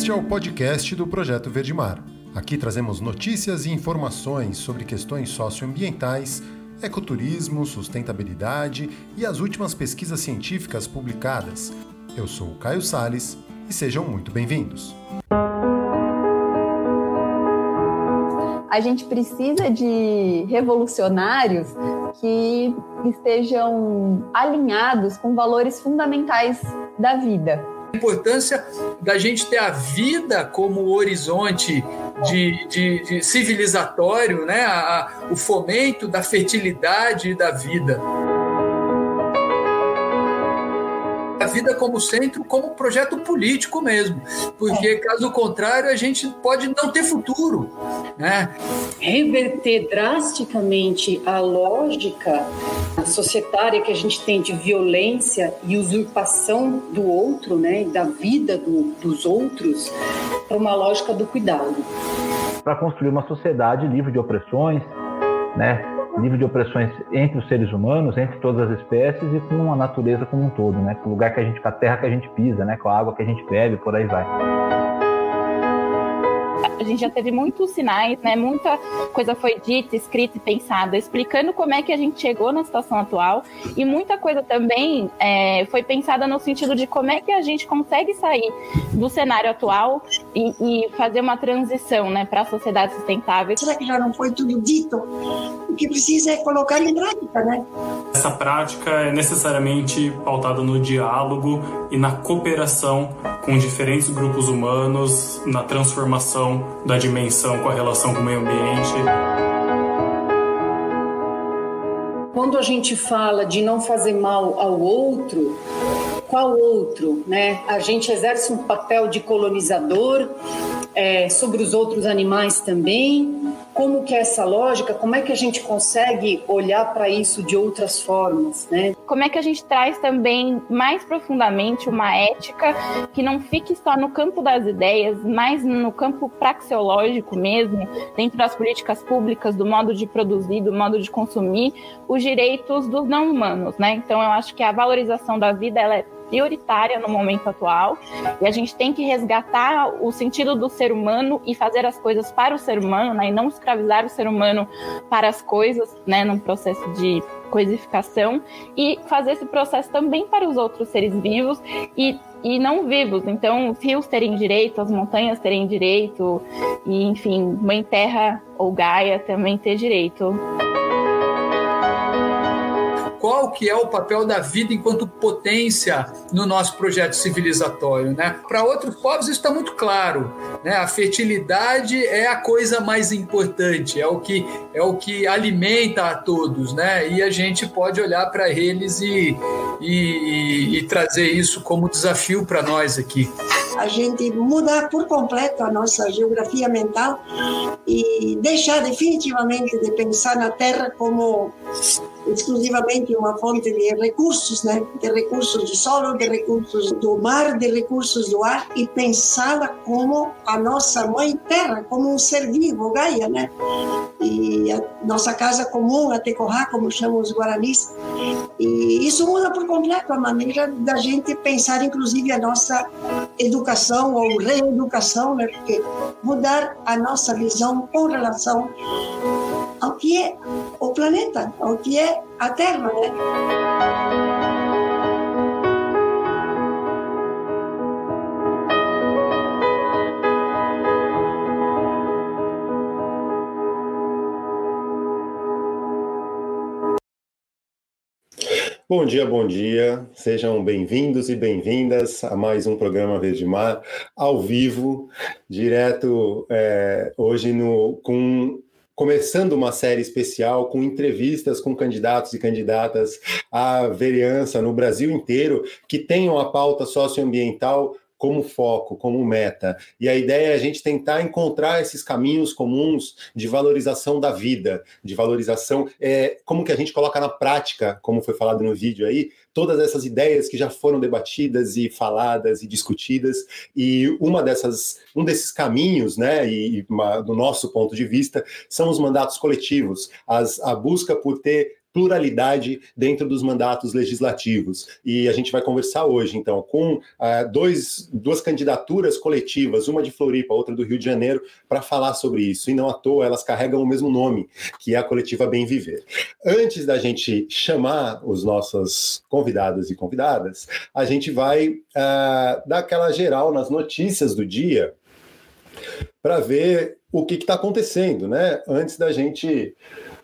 Este é o podcast do Projeto Verdemar. Aqui trazemos notícias e informações sobre questões socioambientais, ecoturismo, sustentabilidade e as últimas pesquisas científicas publicadas. Eu sou o Caio Sales e sejam muito bem-vindos. A gente precisa de revolucionários que estejam alinhados com valores fundamentais da vida. A importância da gente ter a vida como horizonte de, de, de civilizatório, né? A, a, o fomento da fertilidade e da vida. A vida como centro, como projeto político mesmo, porque é. caso contrário a gente pode não ter futuro, né? Reverter drasticamente a lógica societária que a gente tem de violência e usurpação do outro, né, da vida do, dos outros, para uma lógica do cuidado. Para construir uma sociedade livre de opressões, né, nível de opressões entre os seres humanos, entre todas as espécies e com a natureza como um todo, né? Com o lugar que a gente, com a terra que a gente pisa, né? Com a água que a gente bebe, por aí vai a gente já teve muitos sinais, né? Muita coisa foi dita, escrita e pensada, explicando como é que a gente chegou na situação atual. E muita coisa também é, foi pensada no sentido de como é que a gente consegue sair do cenário atual e, e fazer uma transição, né, para a sociedade sustentável. Será que já não foi tudo dito? O que precisa é colocar em prática, né? Essa prática é necessariamente pautada no diálogo e na cooperação com diferentes grupos humanos, na transformação da dimensão com a relação com o meio ambiente. Quando a gente fala de não fazer mal ao outro, qual outro, né? A gente exerce um papel de colonizador é, sobre os outros animais também como que é essa lógica, como é que a gente consegue olhar para isso de outras formas, né? Como é que a gente traz também mais profundamente uma ética que não fique só no campo das ideias, mas no campo praxeológico mesmo, dentro das políticas públicas, do modo de produzir, do modo de consumir, os direitos dos não humanos, né? Então eu acho que a valorização da vida ela é prioritária no momento atual e a gente tem que resgatar o sentido do ser humano e fazer as coisas para o ser humano, né, e não escravizar o ser humano para as coisas, né, num processo de coisificação e fazer esse processo também para os outros seres vivos e e não vivos. Então, os rios terem direito, as montanhas terem direito, e enfim, Mãe Terra ou Gaia também ter direito qual que é o papel da vida enquanto potência no nosso projeto civilizatório, né? Para outros povos isso está muito claro, né? A fertilidade é a coisa mais importante, é o que é o que alimenta a todos, né? E a gente pode olhar para eles e, e, e trazer isso como desafio para nós aqui a gente mudar por completo a nossa geografia mental e deixar definitivamente de pensar na Terra como exclusivamente uma fonte de recursos, né? De recursos do solo, de recursos do mar, de recursos do ar e pensá-la como a nossa mãe Terra, como um ser vivo, Gaia, né? E a nossa casa comum, a Tecorá, como chamam os guaranis. E isso muda por completo a maneira da gente pensar, inclusive, a nossa educação ou reeducação, né? Porque mudar a nossa visão com relação ao que é o planeta, ao que é a Terra, né? Bom dia, bom dia. Sejam bem-vindos e bem-vindas a mais um programa Verde Mar, ao vivo, direto é, hoje no, com começando uma série especial com entrevistas com candidatos e candidatas à vereança no Brasil inteiro que tenham a pauta socioambiental como foco, como meta. E a ideia é a gente tentar encontrar esses caminhos comuns de valorização da vida, de valorização, é, como que a gente coloca na prática, como foi falado no vídeo aí, todas essas ideias que já foram debatidas e faladas e discutidas. E uma dessas, um desses caminhos, né, e uma, do nosso ponto de vista, são os mandatos coletivos, as, a busca por ter pluralidade dentro dos mandatos legislativos. E a gente vai conversar hoje, então, com uh, dois, duas candidaturas coletivas, uma de Floripa, outra do Rio de Janeiro, para falar sobre isso. E não à toa, elas carregam o mesmo nome, que é a coletiva Bem Viver. Antes da gente chamar os nossos convidados e convidadas, a gente vai uh, dar aquela geral nas notícias do dia para ver o que está acontecendo, né? Antes da gente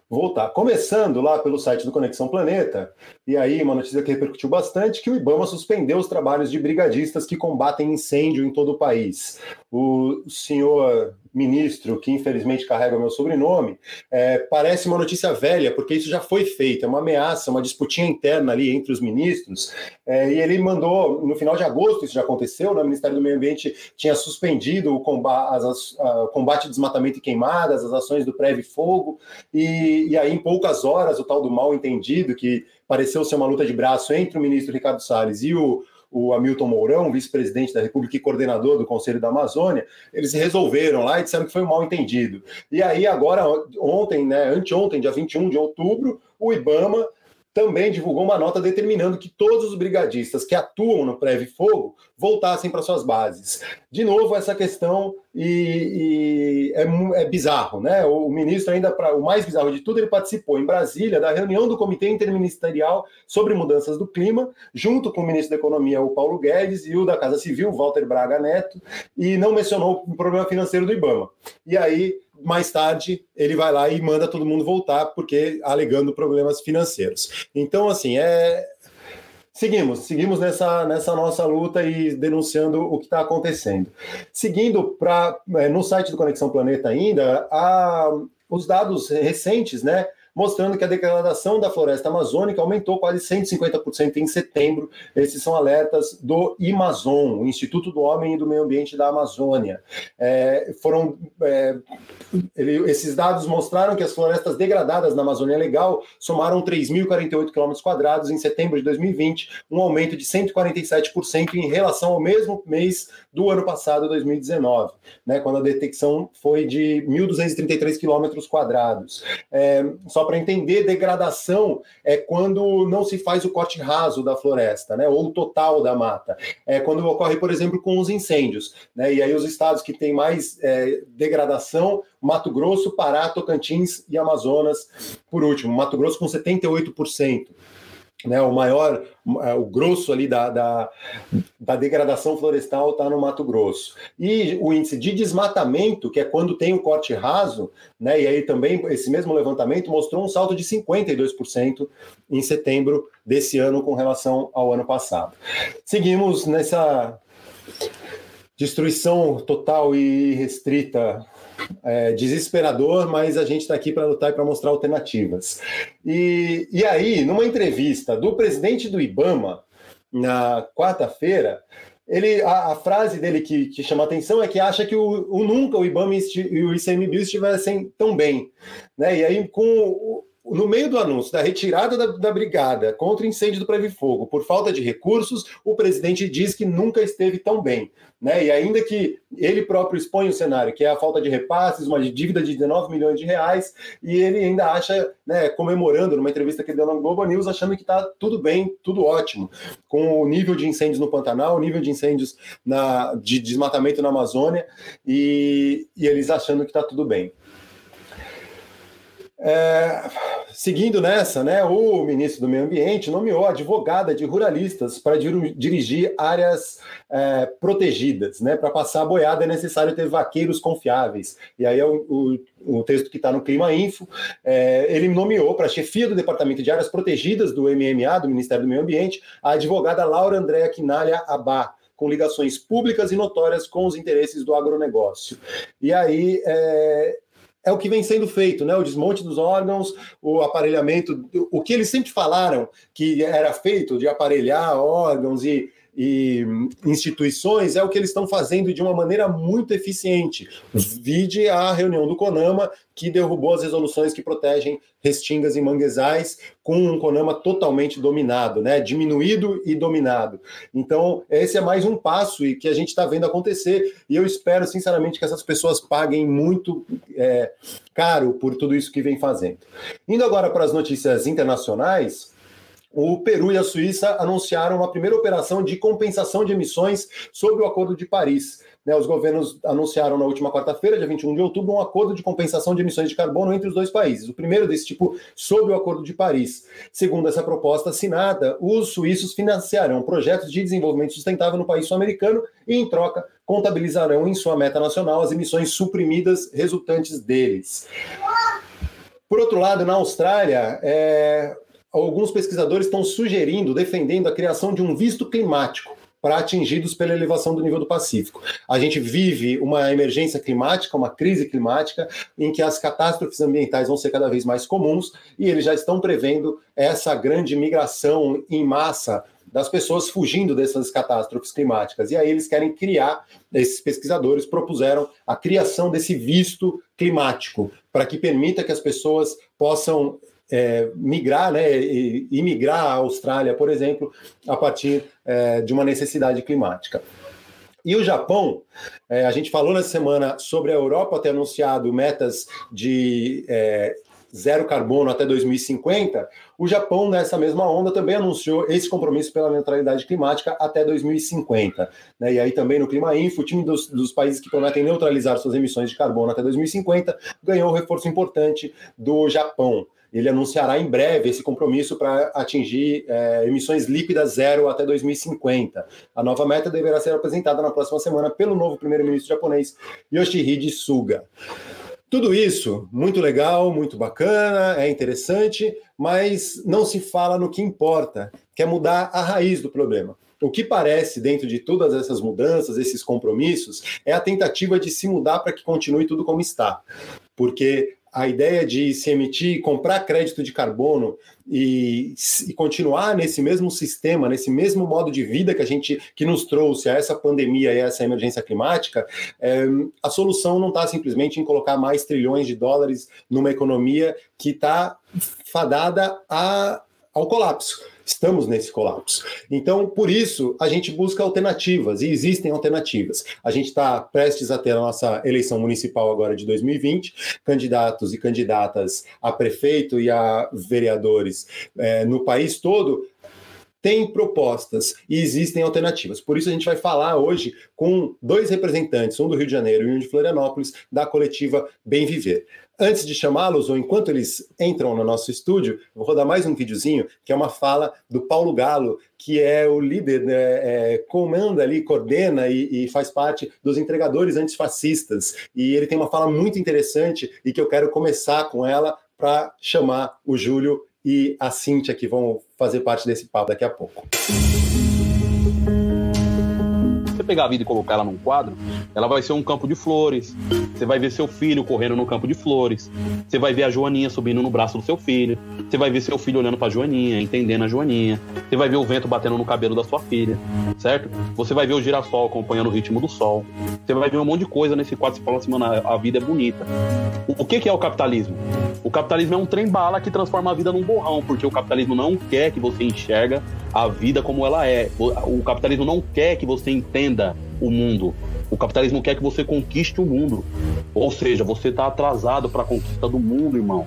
voltar. Começando lá pelo site do Conexão Planeta, e aí uma notícia que repercutiu bastante, que o IBAMA suspendeu os trabalhos de brigadistas que combatem incêndio em todo o país. O senhor ministro, que infelizmente carrega o meu sobrenome, é, parece uma notícia velha, porque isso já foi feito, é uma ameaça, uma disputinha interna ali entre os ministros, é, e ele mandou, no final de agosto, isso já aconteceu, né, o Ministério do Meio Ambiente tinha suspendido o combate, as, a, combate de desmatamento e queimadas, as ações do Preve Fogo, e, e aí em poucas horas o tal do mal entendido, que pareceu ser uma luta de braço entre o ministro Ricardo Salles e o o Hamilton Mourão, vice-presidente da República e coordenador do Conselho da Amazônia, eles resolveram lá e disseram que foi um mal entendido. E aí, agora, ontem, né, anteontem, dia 21 de outubro, o IBAMA também divulgou uma nota determinando que todos os brigadistas que atuam no Preve Fogo voltassem para suas bases. De novo, essa questão e, e é, é, bizarro, né? O, ministro ainda, pra, o mais bizarro de tudo, ele participou em Brasília da reunião do Comitê Interministerial sobre Mudanças do Clima, junto com o ministro da Economia, o Paulo Guedes, e o da Casa Civil, Walter Braga Neto, e não mencionou o problema financeiro do IBAMA. E aí mais tarde ele vai lá e manda todo mundo voltar, porque alegando problemas financeiros. Então, assim, é. Seguimos, seguimos nessa, nessa nossa luta e denunciando o que está acontecendo. Seguindo para é, no site do Conexão Planeta ainda, há os dados recentes, né? Mostrando que a degradação da floresta amazônica aumentou quase 150% em setembro. Esses são alertas do IMAZON, o Instituto do Homem e do Meio Ambiente da Amazônia. É, foram é, ele, esses dados mostraram que as florestas degradadas na Amazônia Legal somaram 3.048 km em setembro de 2020, um aumento de 147% em relação ao mesmo mês do ano passado, 2019, né, quando a detecção foi de 1.233 km. É, só para entender, degradação é quando não se faz o corte raso da floresta, né, ou o total da mata. É quando ocorre, por exemplo, com os incêndios. Né, e aí os estados que têm mais é, degradação, Mato Grosso, Pará, Tocantins e Amazonas, por último. Mato Grosso com 78% né, o maior, é, o grosso ali da, da, da degradação florestal está no Mato Grosso. E o índice de desmatamento, que é quando tem um corte raso, né, e aí também esse mesmo levantamento mostrou um salto de 52% em setembro desse ano com relação ao ano passado. Seguimos nessa destruição total e restrita é, desesperador, mas a gente está aqui para lutar e para mostrar alternativas. E, e aí, numa entrevista do presidente do IBAMA, na quarta-feira, ele, a, a, frase dele que, que chama atenção é que acha que o, o nunca o IBAMA e o ICMBio estivessem tão bem. Né? E aí, com no meio do anúncio da retirada da, da brigada contra o incêndio do Preve Fogo por falta de recursos, o presidente diz que nunca esteve tão bem. Né? E ainda que ele próprio expõe o cenário, que é a falta de repasses, uma dívida de 19 milhões de reais, e ele ainda acha, né, comemorando numa entrevista que deu na Globo News, achando que está tudo bem, tudo ótimo, com o nível de incêndios no Pantanal, o nível de incêndios na, de desmatamento na Amazônia, e, e eles achando que está tudo bem. É, seguindo nessa, né, o ministro do Meio Ambiente nomeou advogada de ruralistas para dirigir áreas é, protegidas. Né, para passar a boiada é necessário ter vaqueiros confiáveis. E aí é o, o, o texto que está no Clima Info. É, ele nomeou para chefia do Departamento de Áreas Protegidas do MMA, do Ministério do Meio Ambiente, a advogada Laura Andréa Quinalha Abá com ligações públicas e notórias com os interesses do agronegócio. E aí, é, é o que vem sendo feito, né? O desmonte dos órgãos, o aparelhamento, o que eles sempre falaram que era feito de aparelhar órgãos e, e instituições é o que eles estão fazendo de uma maneira muito eficiente. Vide a reunião do CONAMA, que derrubou as resoluções que protegem restingas e manguezais, com um CONAMA totalmente dominado, né? diminuído e dominado. Então, esse é mais um passo e que a gente está vendo acontecer, e eu espero, sinceramente, que essas pessoas paguem muito é, caro por tudo isso que vem fazendo. Indo agora para as notícias internacionais, o Peru e a Suíça anunciaram uma primeira operação de compensação de emissões sob o Acordo de Paris. Né, os governos anunciaram na última quarta-feira, dia 21 de outubro, um acordo de compensação de emissões de carbono entre os dois países. O primeiro desse tipo sob o Acordo de Paris. Segundo essa proposta assinada, os suíços financiarão projetos de desenvolvimento sustentável no país sul-americano e, em troca, contabilizarão em sua meta nacional as emissões suprimidas resultantes deles. Por outro lado, na Austrália, é, alguns pesquisadores estão sugerindo, defendendo a criação de um visto climático para atingidos pela elevação do nível do Pacífico. A gente vive uma emergência climática, uma crise climática, em que as catástrofes ambientais vão ser cada vez mais comuns e eles já estão prevendo essa grande migração em massa das pessoas fugindo dessas catástrofes climáticas. E aí eles querem criar, esses pesquisadores propuseram a criação desse visto climático, para que permita que as pessoas possam é, migrar, né, e, migrar à Austrália, por exemplo, a partir é, de uma necessidade climática. E o Japão, é, a gente falou nessa semana sobre a Europa ter anunciado metas de é, zero carbono até 2050. O Japão, nessa mesma onda, também anunciou esse compromisso pela neutralidade climática até 2050. Né? E aí também no Clima Info, o time dos, dos países que prometem neutralizar suas emissões de carbono até 2050 ganhou um reforço importante do Japão ele anunciará em breve esse compromisso para atingir é, emissões líquidas zero até 2050. A nova meta deverá ser apresentada na próxima semana pelo novo primeiro-ministro japonês, Yoshihide Suga. Tudo isso, muito legal, muito bacana, é interessante, mas não se fala no que importa, que é mudar a raiz do problema. O que parece, dentro de todas essas mudanças, esses compromissos, é a tentativa de se mudar para que continue tudo como está. Porque a ideia de se emitir, comprar crédito de carbono e, e, continuar nesse mesmo sistema, nesse mesmo modo de vida que a gente que nos trouxe a essa pandemia e a essa emergência climática, é, a solução não está simplesmente em colocar mais trilhões de dólares numa economia que está fadada a, ao colapso Estamos nesse colapso. Então, por isso, a gente busca alternativas, e existem alternativas. A gente está prestes a ter a nossa eleição municipal agora de 2020, candidatos e candidatas a prefeito e a vereadores é, no país todo tem propostas e existem alternativas. Por isso a gente vai falar hoje com dois representantes, um do Rio de Janeiro e um de Florianópolis, da coletiva Bem Viver. Antes de chamá-los, ou enquanto eles entram no nosso estúdio, vou rodar mais um videozinho, que é uma fala do Paulo Galo, que é o líder, né, é, comanda ali, coordena e, e, faz parte dos entregadores antifascistas. E ele tem uma fala muito interessante e que eu quero começar com ela para chamar o Júlio e a Cíntia, que vão fazer parte desse papo daqui a pouco pegar a vida e colocar ela num quadro, ela vai ser um campo de flores. Você vai ver seu filho correndo no campo de flores. Você vai ver a Joaninha subindo no braço do seu filho. Você vai ver seu filho olhando pra Joaninha, entendendo a Joaninha. Você vai ver o vento batendo no cabelo da sua filha, certo? Você vai ver o girassol acompanhando o ritmo do sol. Você vai ver um monte de coisa nesse quadro. Você fala assim, mano, a vida é bonita. O que, que é o capitalismo? O capitalismo é um trem-bala que transforma a vida num borrão, porque o capitalismo não quer que você enxerga a vida como ela é. O capitalismo não quer que você entenda o mundo. O capitalismo quer que você conquiste o mundo. Ou seja, você está atrasado para a conquista do mundo, irmão.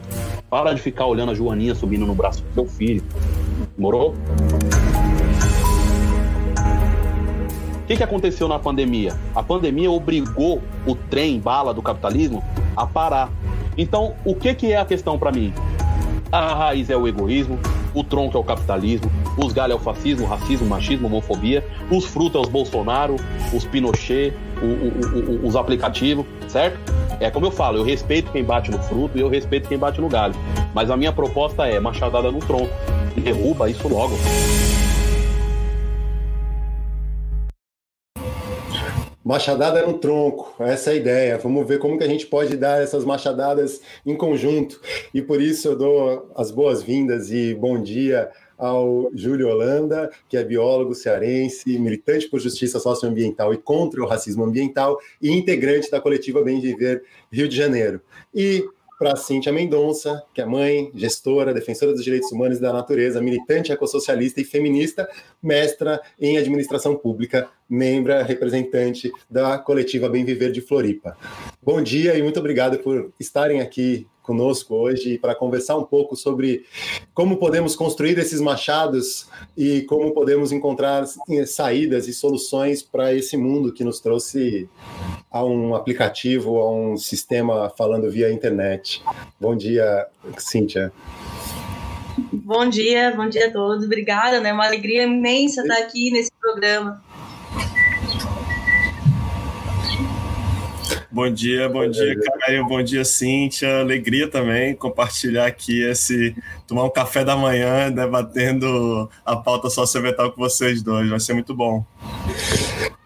Para de ficar olhando a Joaninha subindo no braço do seu filho. Morou? O que, que aconteceu na pandemia? A pandemia obrigou o trem bala do capitalismo a parar. Então, o que, que é a questão para mim? A raiz é o egoísmo, o tronco é o capitalismo, os galhos é o fascismo, racismo, machismo, homofobia, os frutos é os Bolsonaro, os Pinochet, o, o, o, os aplicativos, certo? É como eu falo, eu respeito quem bate no fruto e eu respeito quem bate no galho. Mas a minha proposta é machadada no tronco. Derruba isso logo. Machadada no tronco, essa é a ideia. Vamos ver como que a gente pode dar essas machadadas em conjunto. E por isso eu dou as boas-vindas e bom dia ao Júlio Holanda, que é biólogo cearense, militante por justiça socioambiental e contra o racismo ambiental e integrante da coletiva Bem Viver Rio de Janeiro. E para Cíntia Mendonça, que é mãe, gestora, defensora dos direitos humanos e da natureza, militante ecossocialista e feminista, mestra em administração pública, membra representante da coletiva Bem Viver de Floripa. Bom dia e muito obrigado por estarem aqui conosco hoje para conversar um pouco sobre como podemos construir esses machados e como podemos encontrar saídas e soluções para esse mundo que nos trouxe a um aplicativo, a um sistema falando via internet. Bom dia, Cíntia. Bom dia, bom dia a todos. Obrigada, né? Uma alegria imensa estar aqui nesse programa. Bom dia, bom dia, Caio, bom dia, Cíntia. Alegria também compartilhar aqui esse. Tomar um café da manhã debatendo a pauta socioambiental com vocês dois. Vai ser muito bom.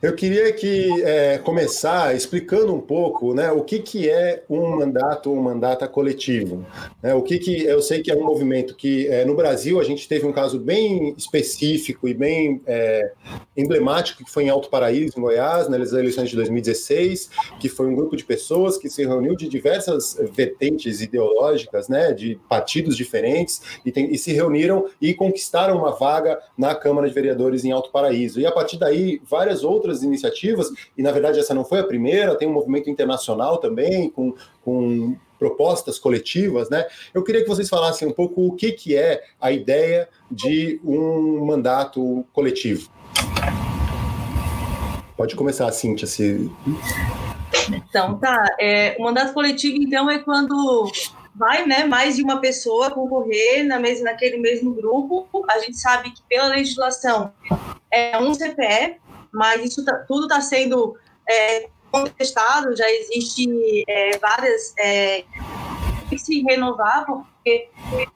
Eu queria que é, começar explicando um pouco, né, o que, que é um mandato, um mandato coletivo. Né, o que, que eu sei que é um movimento que é, no Brasil a gente teve um caso bem específico e bem é, emblemático que foi em Alto Paraíso, em Goiás, nas eleições de 2016, que foi um grupo de pessoas que se reuniu de diversas vertentes ideológicas, né, de partidos diferentes e, tem, e se reuniram e conquistaram uma vaga na Câmara de Vereadores em Alto Paraíso. E a partir daí várias outras iniciativas, e na verdade essa não foi a primeira, tem um movimento internacional também, com, com propostas coletivas, né? Eu queria que vocês falassem um pouco o que, que é a ideia de um mandato coletivo. Pode começar, Cíntia, se... Então, tá. É, o mandato coletivo, então, é quando vai né, mais de uma pessoa concorrer na mesma, naquele mesmo grupo. A gente sabe que pela legislação é um CPE, mas isso tá, tudo está sendo é, contestado, já existe é, várias é, que se renovar porque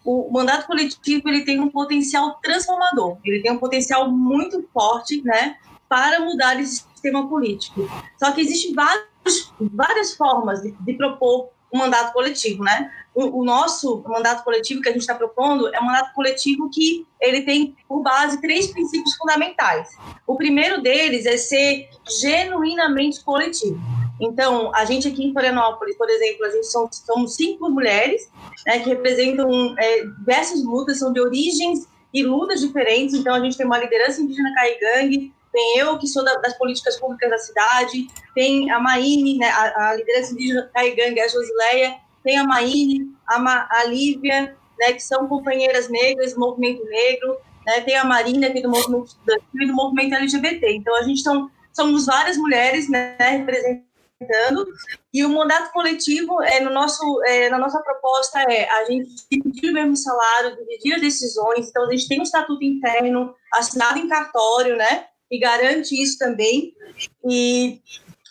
o mandato coletivo ele tem um potencial transformador, ele tem um potencial muito forte, né, para mudar esse sistema político. Só que existem vários, várias formas de, de propor um mandato coletivo, né? O, o nosso mandato coletivo que a gente está propondo é um mandato coletivo que ele tem por base três princípios fundamentais. O primeiro deles é ser genuinamente coletivo. Então, a gente aqui em Florianópolis, por exemplo, a gente são, somos cinco mulheres né, que representam é, diversas lutas, são de origens e lutas diferentes. Então, a gente tem uma liderança indígena caigangue, tem eu, que sou da, das políticas públicas da cidade, tem a Maíne, né, a, a liderança indígena Caigangue, a Josileia, tem a Maíne, a, Ma, a Lívia, né, que são companheiras negras do movimento negro, né, tem a Marina, que é do movimento e do movimento LGBT. Então, a gente são, somos várias mulheres né, representando, e o mandato coletivo, é, no nosso, é, na nossa proposta, é a gente dividir o mesmo salário, dividir as decisões, então a gente tem um estatuto interno assinado em cartório, né, e garante isso também. E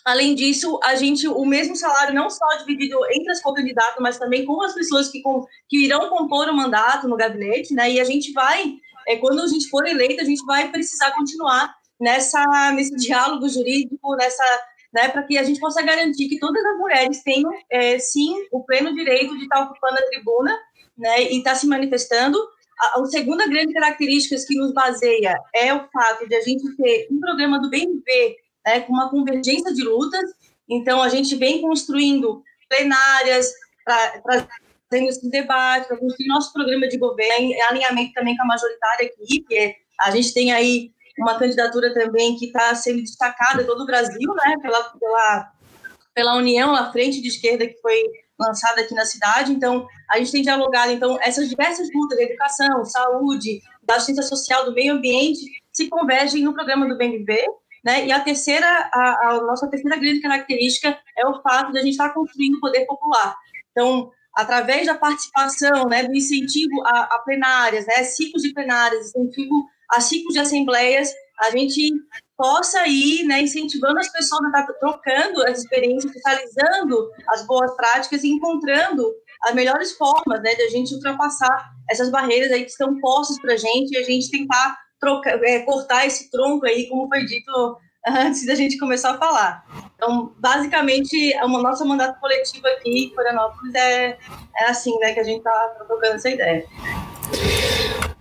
Além disso, a gente, o mesmo salário não só dividido entre as candidatas, mas também com as pessoas que, com, que irão compor o mandato no gabinete, né? E a gente vai, é, quando a gente for eleita, a gente vai precisar continuar nessa, nesse diálogo jurídico, nessa, né, para que a gente possa garantir que todas as mulheres tenham, é, sim, o pleno direito de estar ocupando a tribuna, né? E estar se manifestando a, a segunda grande característica que nos baseia é o fato de a gente ter um programa do BNV né, com uma convergência de lutas. Então, a gente vem construindo plenárias, trazendo esse debate, para construir nosso programa de governo, em alinhamento também com a majoritária aqui, que é, a gente tem aí uma candidatura também que está sendo destacada todo o Brasil, né, pela, pela, pela União, a frente de esquerda que foi lançada aqui na cidade. Então, a gente tem dialogado, então, essas diversas lutas, educação, saúde, da assistência social, do meio ambiente, se convergem no programa do Bem Viver, né? E a terceira, a, a, nossa terceira grande característica é o fato de a gente estar construindo o poder popular. Então, através da participação, né, do incentivo a, a plenárias, né, ciclos de plenárias, incentivo a ciclos de assembleias, a gente possa ir né, incentivando as pessoas a estar trocando as experiências, socializando as boas práticas e encontrando as melhores formas né, de a gente ultrapassar essas barreiras aí que estão postas para a gente e a gente tentar trocar, é, cortar esse tronco aí, como foi dito antes da gente começar a falar. Então, basicamente, o nosso mandato coletivo aqui em Florianópolis é, é assim, né, que a gente está trocando essa ideia.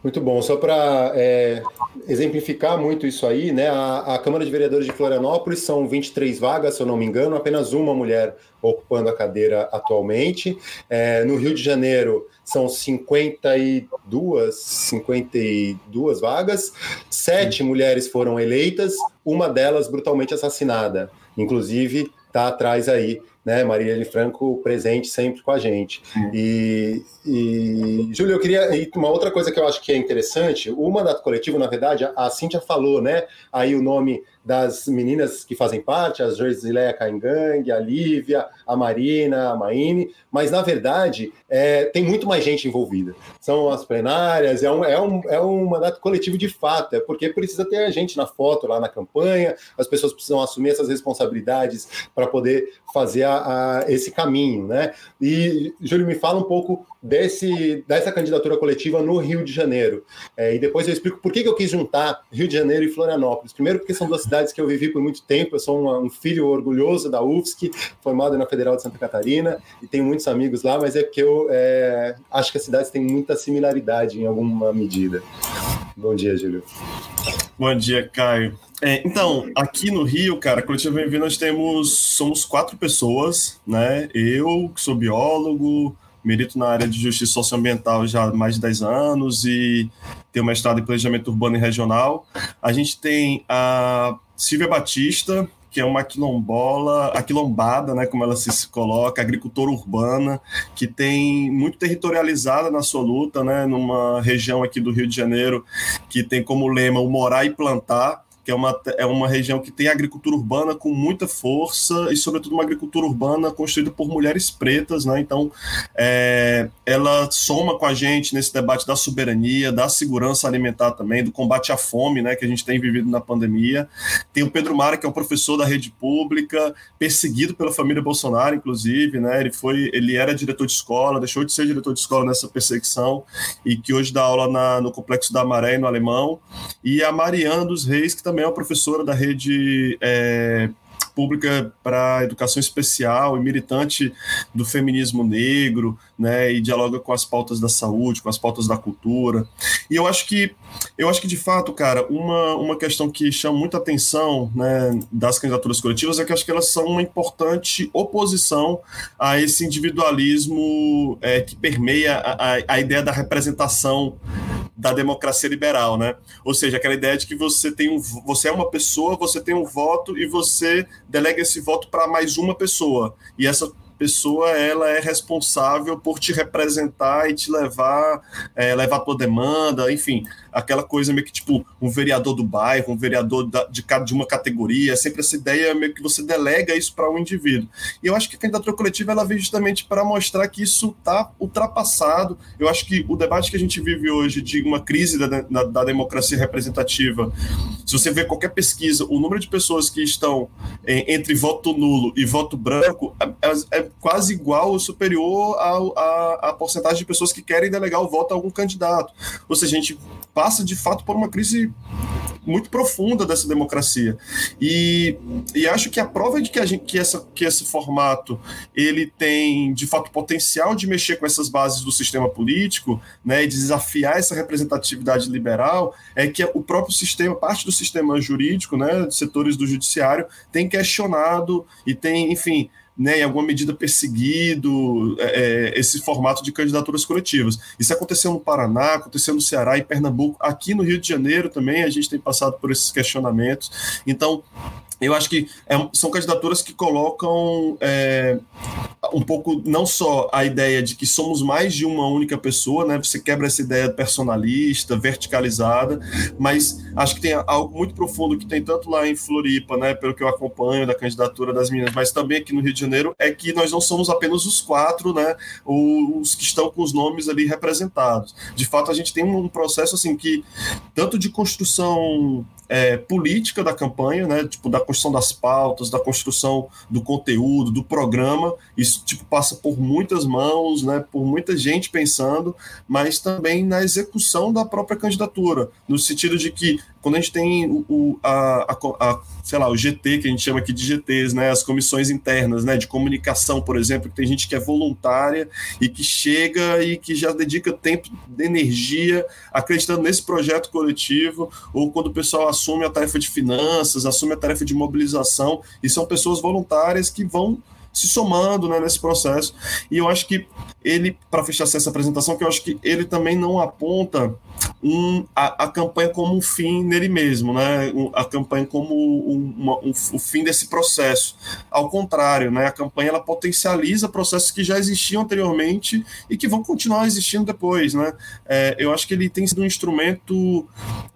Muito bom. Só para é, exemplificar muito isso aí, né? A, a, Câmara de Vereadores de Florianópolis são 23 vagas, se eu não me engano, apenas uma mulher ocupando a cadeira atualmente. É, no Rio de Janeiro são 52, 52 vagas, sete mulheres foram eleitas, uma delas brutalmente assassinada. Inclusive, está atrás aí né? Maria Franco presente sempre com a gente. Uhum. E, e, Júlio, eu queria. E uma outra coisa que eu acho que é interessante, o mandato coletivo, na verdade, a Cíntia falou, né? Aí o nome das meninas que fazem parte, a Josileia Caingang, a Lívia, a Marina, a Maine, mas na verdade é, tem muito mais gente envolvida. São as plenárias, é um, é, um, é um mandato coletivo de fato, é porque precisa ter a gente na foto, lá na campanha, as pessoas precisam assumir essas responsabilidades para poder fazer a, a, esse caminho, né? E, Júlio, me fala um pouco desse, dessa candidatura coletiva no Rio de Janeiro. É, e depois eu explico por que, que eu quis juntar Rio de Janeiro e Florianópolis. Primeiro, porque são duas cidades que eu vivi por muito tempo. Eu sou um filho orgulhoso da UFSC, formado na Federal de Santa Catarina, e tenho muitos amigos lá, mas é porque eu é, acho que as cidades têm muita similaridade em alguma medida. Bom dia, Júlio. Bom dia, Caio. É, então, aqui no Rio, cara, Coletiva Bem-vindo, nós temos, somos quatro pessoas, né? Eu, que sou biólogo, merito na área de justiça socioambiental já há mais de 10 anos e tenho mestrado em planejamento urbano e regional. A gente tem a Silvia Batista, que é uma quilombola, a quilombada, né, como ela se coloca, agricultora urbana, que tem muito territorializada na sua luta, né, numa região aqui do Rio de Janeiro que tem como lema o morar e plantar, que é uma, é uma região que tem agricultura urbana com muita força e, sobretudo, uma agricultura urbana construída por mulheres pretas, né? Então, é, ela soma com a gente nesse debate da soberania, da segurança alimentar também, do combate à fome, né? Que a gente tem vivido na pandemia. Tem o Pedro Mara, que é um professor da rede pública, perseguido pela família Bolsonaro, inclusive, né? Ele foi, ele era diretor de escola, deixou de ser diretor de escola nessa perseguição e que hoje dá aula na, no Complexo da Maré, no Alemão. E a Mariana dos Reis, que também também é uma professora da rede é, pública para educação especial e militante do feminismo negro, né, e dialoga com as pautas da saúde, com as pautas da cultura. E eu acho que eu acho que de fato, cara, uma, uma questão que chama muita atenção, né, das candidaturas coletivas é que acho que elas são uma importante oposição a esse individualismo é, que permeia a, a, a ideia da representação da democracia liberal, né? Ou seja, aquela ideia de que você tem um, você é uma pessoa, você tem um voto e você delega esse voto para mais uma pessoa. E essa pessoa ela é responsável por te representar e te levar, é, levar tua demanda, enfim, aquela coisa meio que tipo um vereador do bairro, um vereador da, de, de uma categoria, é sempre essa ideia meio que você delega isso para um indivíduo. E eu acho que a candidatura coletiva ela vem justamente para mostrar que isso está ultrapassado. Eu acho que o debate que a gente vive hoje de uma crise da, da, da democracia representativa, se você ver qualquer pesquisa, o número de pessoas que estão em, entre voto nulo e voto branco é, é quase igual ou superior à porcentagem de pessoas que querem delegar o voto a algum candidato. Ou seja, a gente passa de fato por uma crise muito profunda dessa democracia. E, e acho que a prova de que, gente, que, essa, que esse formato ele tem de fato potencial de mexer com essas bases do sistema político né, e desafiar essa representatividade liberal é que o próprio sistema, parte do sistema jurídico, né, setores do judiciário, tem questionado e tem, enfim, né, em alguma medida perseguido é, é, esse formato de candidaturas coletivas. Isso aconteceu no Paraná, aconteceu no Ceará, em Pernambuco, aqui no Rio de Janeiro também a gente tem passado por esses questionamentos. Então, eu acho que é, são candidaturas que colocam é, um pouco não só a ideia de que somos mais de uma única pessoa, né? Você quebra essa ideia personalista, verticalizada, mas acho que tem algo muito profundo que tem tanto lá em Floripa, né? Pelo que eu acompanho da candidatura das meninas, mas também aqui no Rio de Janeiro, é que nós não somos apenas os quatro, né? Os que estão com os nomes ali representados. De fato, a gente tem um processo assim que tanto de construção é, política da campanha, né? Tipo, da construção das pautas, da construção do conteúdo, do programa. Isso tipo, passa por muitas mãos, né? Por muita gente pensando, mas também na execução da própria candidatura, no sentido de que quando a gente tem o, o a, a, a, sei lá, o GT, que a gente chama aqui de GTs, né, as comissões internas, né, de comunicação, por exemplo, que tem gente que é voluntária e que chega e que já dedica tempo, energia, acreditando nesse projeto coletivo, ou quando o pessoal assume a tarefa de finanças, assume a tarefa de mobilização, e são pessoas voluntárias que vão se somando né, nesse processo. E eu acho que ele, para fechar essa apresentação, que eu acho que ele também não aponta um, a, a, campanha como um fim nele mesmo, né? a campanha como um, uma, um, o fim desse processo. Ao contrário, né? a campanha ela potencializa processos que já existiam anteriormente e que vão continuar existindo depois. Né? É, eu acho que ele tem sido um instrumento,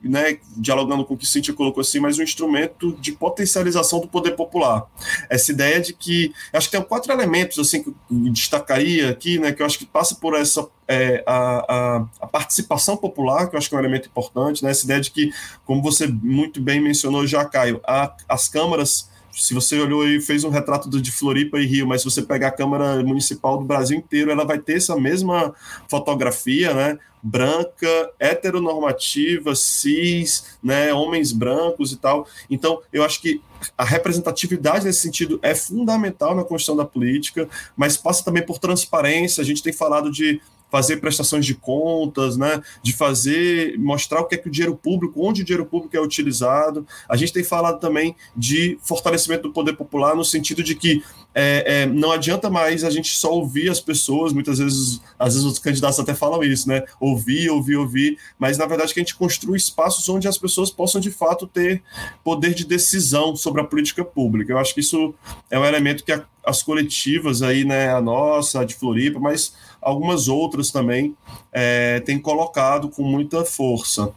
né, dialogando com o que Cíntia colocou assim, mas um instrumento de potencialização do poder popular. Essa ideia de que. Acho que tem quatro elementos assim, que eu destacaria aqui, né, que eu acho que passa por essa é, a, a, a, participação popular, que eu acho que é um elemento importante, né? essa ideia de que, como você muito bem mencionou já, Caio, a, as câmaras se você olhou e fez um retrato de Floripa e Rio, mas se você pegar a Câmara Municipal do Brasil inteiro, ela vai ter essa mesma fotografia, né? Branca, heteronormativa, cis, né? Homens brancos e tal. Então, eu acho que a representatividade nesse sentido é fundamental na construção da política, mas passa também por transparência. A gente tem falado de fazer prestações de contas, né, de fazer, mostrar o que é que o dinheiro público, onde o dinheiro público é utilizado. A gente tem falado também de fortalecimento do poder popular no sentido de que é, é, não adianta mais a gente só ouvir as pessoas, muitas vezes, às vezes os candidatos até falam isso, né, ouvir, ouvir, ouvir, mas na verdade que a gente construa espaços onde as pessoas possam de fato ter poder de decisão sobre a política pública. Eu acho que isso é um elemento que a, as coletivas aí, né, a nossa, a de Floripa, mas algumas outras também é, têm colocado com muita força.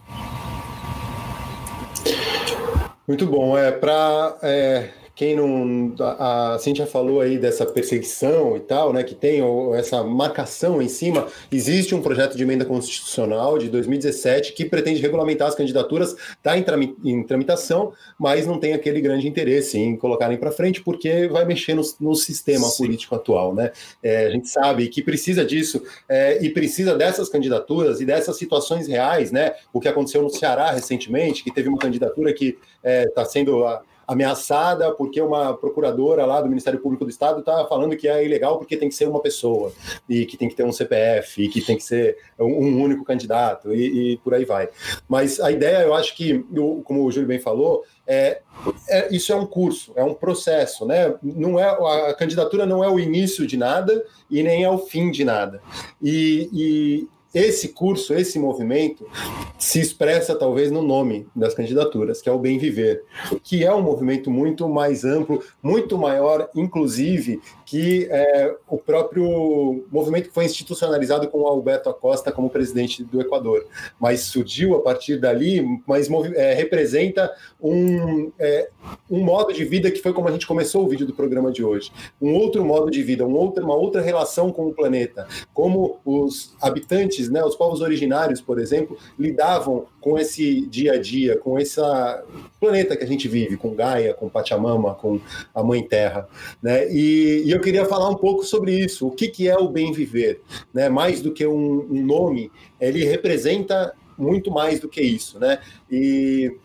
Muito bom. É para é, quem não. A, a Cintia falou aí dessa perseguição e tal, né? Que tem ou, essa marcação em cima. Existe um projeto de emenda constitucional de 2017 que pretende regulamentar as candidaturas, está em, em, tramitação, mas não tem aquele grande interesse em colocarem para frente, porque vai mexer no, no sistema Sim. político atual, né? É, a gente sabe que precisa disso é, e precisa dessas candidaturas e dessas situações reais, né? O que aconteceu no Ceará recentemente, que teve uma candidatura que está é, tá sendo. A, ameaçada porque uma procuradora lá do Ministério Público do Estado está falando que é ilegal porque tem que ser uma pessoa e que tem que ter um CPF e que tem que ser um único candidato e, e por aí vai. Mas a ideia, eu acho que, como o Júlio bem falou, é, é, isso é um curso, é um processo, né? Não é a candidatura não é o início de nada e nem é o fim de nada. E, esse curso, esse movimento, se expressa talvez no nome das candidaturas, que é o Bem Viver, que é um movimento muito mais amplo, muito maior, inclusive, que é, o próprio movimento que foi institucionalizado com Alberto Acosta como presidente do Equador. Mas surgiu a partir dali, mas é, representa um, é, um modo de vida que foi como a gente começou o vídeo do programa de hoje. Um outro modo de vida, um outro, uma outra relação com o planeta. Como os habitantes, né, os povos originários, por exemplo, lidavam com esse dia a dia, com esse planeta que a gente vive, com Gaia, com Pachamama, com a Mãe Terra. Né? E, e eu queria falar um pouco sobre isso. O que, que é o bem viver? Né? Mais do que um, um nome, ele representa muito mais do que isso, né? E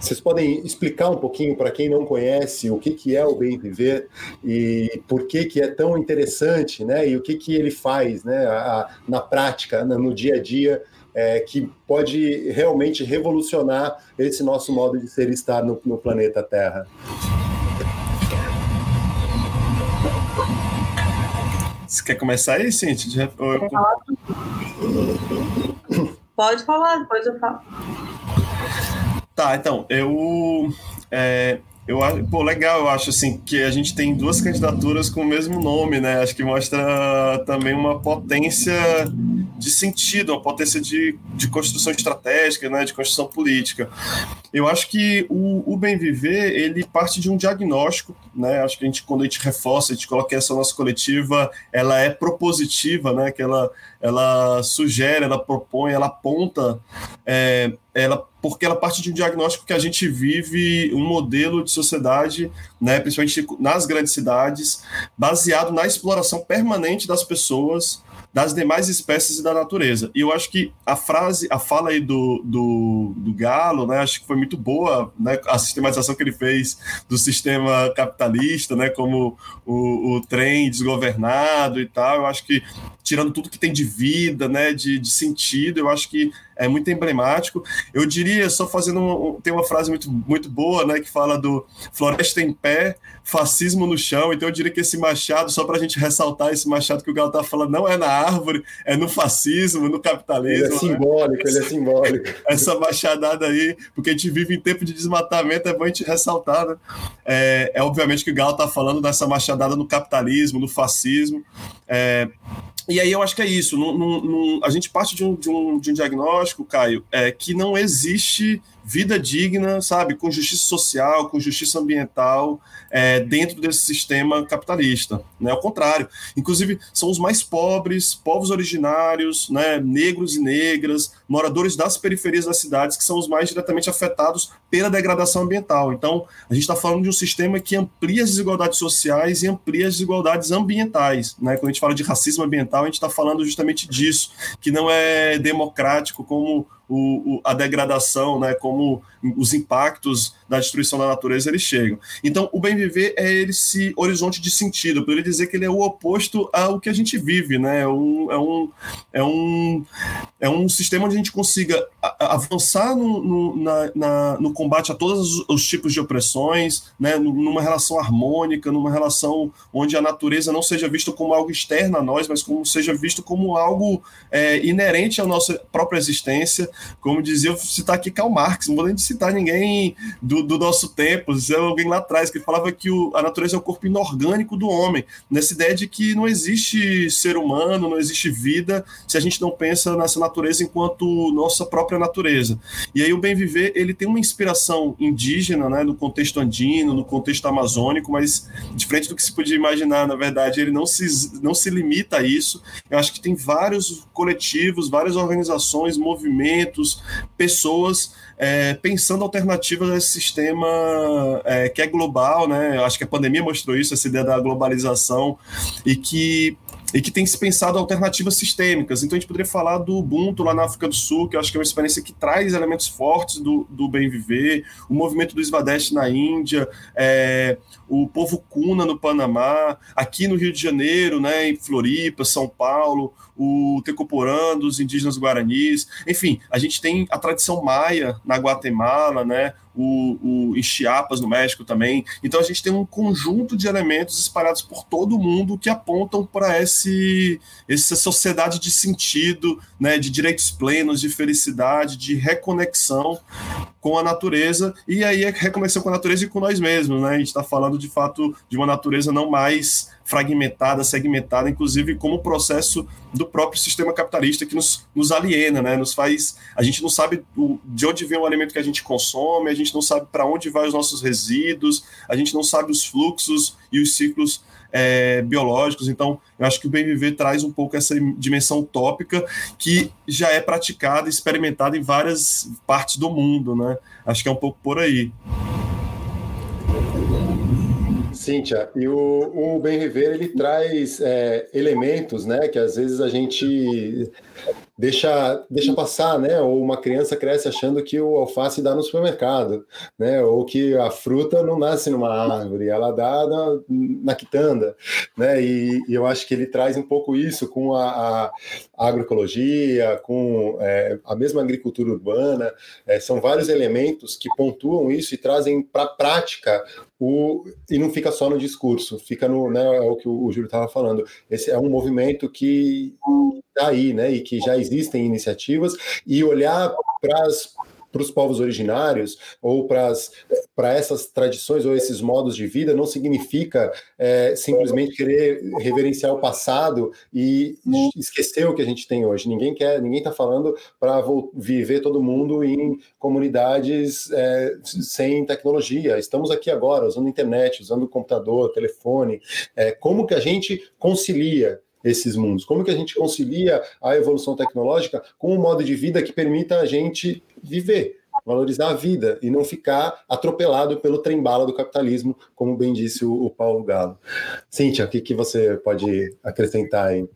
vocês podem explicar um pouquinho para quem não conhece o que, que é o bem viver e por que, que é tão interessante, né? E o que, que ele faz, né? A, na prática, no dia a dia, é, que pode realmente revolucionar esse nosso modo de ser e estar no, no planeta Terra. Você quer começar aí, Cintia? Pode falar, depois eu falo. Tá, então, eu. É, eu pô, legal, eu acho assim que a gente tem duas candidaturas com o mesmo nome, né? Acho que mostra também uma potência de sentido, uma potência de, de construção estratégica, né? De construção política. Eu acho que o, o bem viver ele parte de um diagnóstico, né? Acho que a gente quando a gente reforça, a gente coloca essa nossa coletiva, ela é propositiva, né? Que ela ela sugere, ela propõe, ela aponta, é, ela porque ela parte de um diagnóstico que a gente vive um modelo de sociedade, né, principalmente nas grandes cidades, baseado na exploração permanente das pessoas das demais espécies e da natureza. E eu acho que a frase, a fala aí do, do, do Galo, né, acho que foi muito boa, né, a sistematização que ele fez do sistema capitalista, né, como o, o trem desgovernado e tal, eu acho que tirando tudo que tem de vida, né, de, de sentido, eu acho que é muito emblemático. Eu diria, só fazendo um, tem uma frase muito, muito boa, né, que fala do floresta em pé, fascismo no chão. Então eu diria que esse machado, só para a gente ressaltar esse machado que o Galo está falando, não é na árvore, é no fascismo, no capitalismo. Ele é né? simbólico, né? ele é simbólico. Essa machadada aí, porque a gente vive em tempo de desmatamento, é bom a gente ressaltar, né? É, é obviamente que o Galo está falando dessa machadada no capitalismo, no fascismo. É, e aí eu acho que é isso. Num, num, a gente parte de um, de um, de um diagnóstico, Caio, é, que não existe vida digna, sabe, com justiça social, com justiça ambiental, é, dentro desse sistema capitalista. Né? Ao contrário, inclusive são os mais pobres, povos originários, né, negros e negras, moradores das periferias das cidades, que são os mais diretamente afetados pela degradação ambiental. Então, a gente está falando de um sistema que amplia as desigualdades sociais e amplia as desigualdades ambientais. Né? Quando a gente fala de racismo ambiental, a gente está falando justamente disso, que não é democrático como o, o, a degradação, né, como os impactos da destruição da natureza eles chegam. Então, o bem viver é esse horizonte de sentido. Eu poderia dizer que ele é o oposto ao que a gente vive, né? É um, é um, é um, é um sistema onde a gente consiga avançar no, no, na, na, no combate a todos os, os, tipos de opressões, né? numa relação harmônica, numa relação onde a natureza não seja vista como algo externo a nós, mas como seja visto como algo é, inerente à nossa própria existência. Como dizia, eu citar aqui Karl Marx, não vou nem citar ninguém do, do nosso tempo, é alguém lá atrás que falava que o, a natureza é o corpo inorgânico do homem, nessa ideia de que não existe ser humano, não existe vida se a gente não pensa nessa natureza enquanto nossa própria natureza. E aí o bem viver ele tem uma inspiração indígena, né, no contexto andino, no contexto amazônico, mas diferente do que se podia imaginar, na verdade ele não se não se limita a isso. Eu acho que tem vários coletivos, várias organizações, movimentos, pessoas é, pensando alternativas a esse sistema é, que é global, né? Eu acho que a pandemia mostrou isso, essa ideia da globalização, e que e que tem se pensado alternativas sistêmicas. Então a gente poderia falar do Ubuntu lá na África do Sul, que eu acho que é uma experiência que traz elementos fortes do, do bem viver, o movimento do Swadesh na Índia, é, o povo Kuna no Panamá, aqui no Rio de Janeiro, né, em Floripa, São Paulo, o Tecoporã dos indígenas guaranis, enfim, a gente tem a tradição maia na Guatemala, né, o, o, em Chiapas, no México também. Então a gente tem um conjunto de elementos espalhados por todo o mundo que apontam para essa sociedade de sentido, né, de direitos plenos, de felicidade, de reconexão com a natureza, e aí é reconexão com a natureza e com nós mesmos. Né? A gente está falando de fato de uma natureza não mais fragmentada, segmentada, inclusive como processo do próprio sistema capitalista que nos, nos aliena, né? Nos faz. A gente não sabe de onde vem o alimento que a gente consome, a gente não sabe para onde vai os nossos resíduos, a gente não sabe os fluxos e os ciclos é, biológicos. Então, eu acho que o bem viver traz um pouco essa dimensão utópica que já é praticada, experimentada em várias partes do mundo, né? Acho que é um pouco por aí. Cíntia, e o, o Viver ele traz é, elementos, né, que às vezes a gente deixa, deixa passar, né? Ou uma criança cresce achando que o alface dá no supermercado, né? Ou que a fruta não nasce numa árvore, ela dá na, na quitanda, né? E, e, eu acho que ele traz um pouco isso com a, a agroecologia, com é, a mesma agricultura urbana, é, são vários elementos que pontuam isso e trazem para a prática o, e não fica só no discurso, fica no, né, é o que o, Júlio estava falando. Esse é um movimento que está aí, né, e que já existem iniciativas, e olhar para as os povos originários ou para essas tradições ou esses modos de vida não significa é, simplesmente querer reverenciar o passado e esquecer o que a gente tem hoje. Ninguém quer, ninguém está falando para viver todo mundo em comunidades é, sem tecnologia. Estamos aqui agora usando internet, usando computador, telefone. É, como que a gente concilia esses mundos? Como que a gente concilia a evolução tecnológica com um modo de vida que permita a gente viver, valorizar a vida e não ficar atropelado pelo trem-bala do capitalismo, como bem disse o, o Paulo Galo. Cíntia, o que, que você pode acrescentar aí?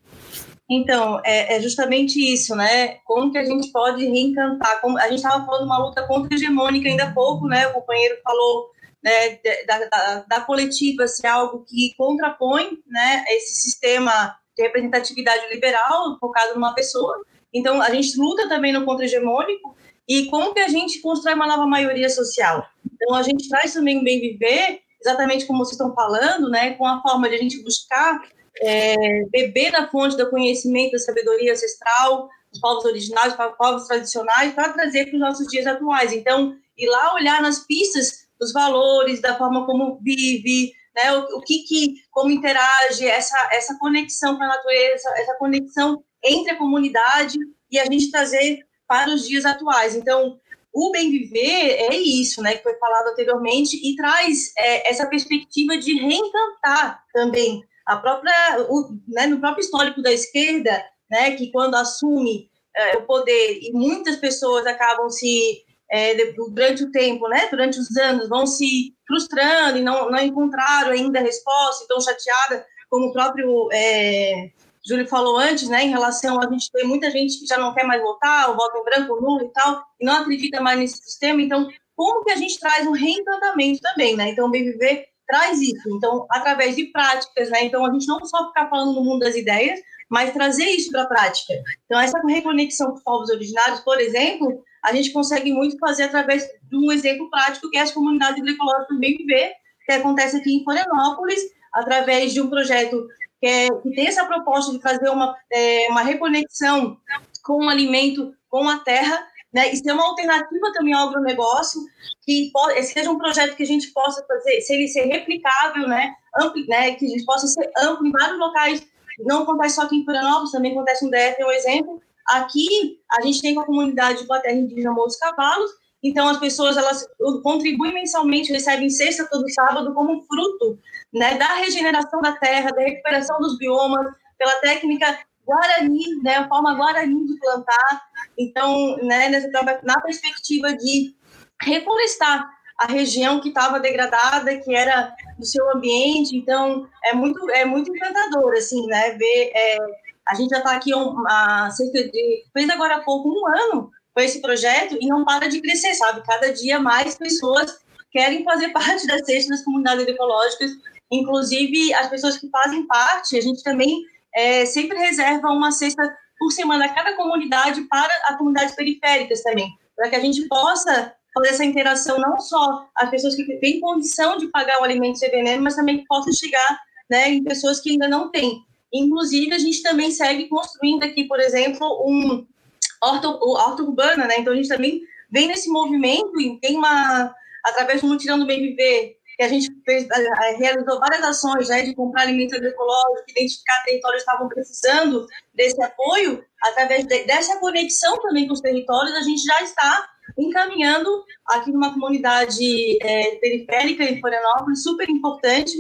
Então, é, é, justamente isso, né? Como que a gente pode reencantar? Como, a gente estava falando uma luta contra-hegemônica ainda há pouco, né? O companheiro falou né, da, da, da, coletiva ser algo que contrapõe né, esse sistema de representatividade liberal focado numa pessoa. Então, a gente luta também no contra-hegemônico e como que a gente constrói uma nova maioria social. Então, a gente traz também o bem viver, exatamente como vocês estão falando, né, com a forma de a gente buscar é, beber na fonte do conhecimento, da sabedoria ancestral, dos povos originários, dos povos tradicionais, para trazer para os nossos dias atuais. Então, ir lá olhar nas pistas dos valores, da forma como vive, né, o, o que, que, como interage, essa, essa conexão com a natureza, essa conexão entre a comunidade e a gente trazer para os dias atuais. Então, o bem viver é isso, né, que foi falado anteriormente, e traz é, essa perspectiva de reencantar também a própria, o, né, no próprio histórico da esquerda, né, que quando assume é, o poder e muitas pessoas acabam se é, durante o tempo, né, durante os anos, vão se frustrando e não, não encontraram ainda resposta, estão chateada, como o próprio é, Júlio falou antes, né, em relação a gente ter muita gente que já não quer mais votar, o voto em branco, nulo e tal, e não acredita mais nesse sistema, então como que a gente traz um reencantamento também, né, então o Bem Viver traz isso. Então, através de práticas, né? Então, a gente não só ficar falando no mundo das ideias, mas trazer isso para a prática. Então, essa reconexão com povos originários, por exemplo, a gente consegue muito fazer através de um exemplo prático, que é as comunidades agroecológicas do Bem Viver, que acontece aqui em Florianópolis, através de um projeto que, é, que tem essa proposta de fazer uma, é, uma reconexão com o alimento, com a terra, né? Isso é uma alternativa também ao agronegócio, que pode, seja um projeto que a gente possa fazer, se ele ser replicável, né? Ampli, né? Que a gente possa ser amplo em vários locais. Não acontece só aqui em Florianópolis, também acontece no DF, é um exemplo. Aqui, a gente tem comunidade com a terra indígena Morros Cavalos, então as pessoas elas contribuem mensalmente, recebem sexta todo sábado como fruto né, da regeneração da terra, da recuperação dos biomas, pela técnica Guarani, né, a forma Guarani de plantar. Então, né, nessa, na perspectiva de reflorestar a região que estava degradada, que era do seu ambiente. Então, é muito, é muito encantador, assim, né, ver. É, a gente já está aqui há cerca de. fez agora há pouco um ano com esse projeto e não para de crescer, sabe? Cada dia mais pessoas querem fazer parte da cesta das comunidades ecológicas, inclusive as pessoas que fazem parte, a gente também é, sempre reserva uma cesta por semana a cada comunidade para as comunidades periféricas também, para que a gente possa fazer essa interação não só as pessoas que têm condição de pagar o alimento sem veneno, mas também que possa chegar né, em pessoas que ainda não têm. Inclusive, a gente também segue construindo aqui, por exemplo, um horta, horta urbana, né? Então, a gente também vem nesse movimento e tem uma, através do Mutirão do Bem Viver, que a gente fez, realizou várias ações né, de comprar alimentos agroecológicos, identificar territórios que estavam precisando desse apoio, através de, dessa conexão também com os territórios, a gente já está encaminhando aqui numa comunidade é, periférica em Florianópolis, super importante,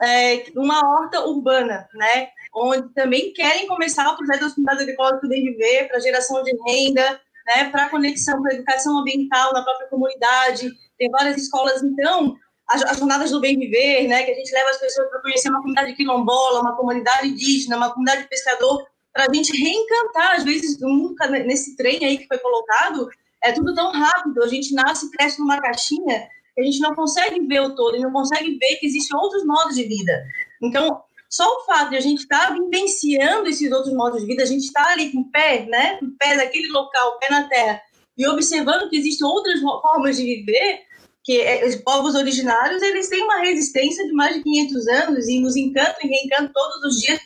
é, uma horta urbana, né, onde também querem começar o projeto das comunidades agrícolas do Bem Viver, para geração de renda, né, para conexão com a educação ambiental na própria comunidade, tem várias escolas, então, as, as, jornadas do bem viver, né, que a gente leva as pessoas para conhecer uma comunidade quilombola, uma comunidade indígena, uma comunidade de pescador, para a gente reencantar, às vezes, nunca nesse trem aí que foi colocado, é tudo tão rápido, a gente nasce e cresce numa caixinha que a gente não consegue ver o todo, a gente não consegue ver que existem outros modos de vida. Então, só o fato de a gente estar tá vivenciando esses outros modos de vida, a gente estar tá ali em pé, né, em pé daquele local, pé na terra, e observando que existem outras formas de viver, que é, os povos originários eles têm uma resistência de mais de 500 anos e nos encantam e reencantam todos os dias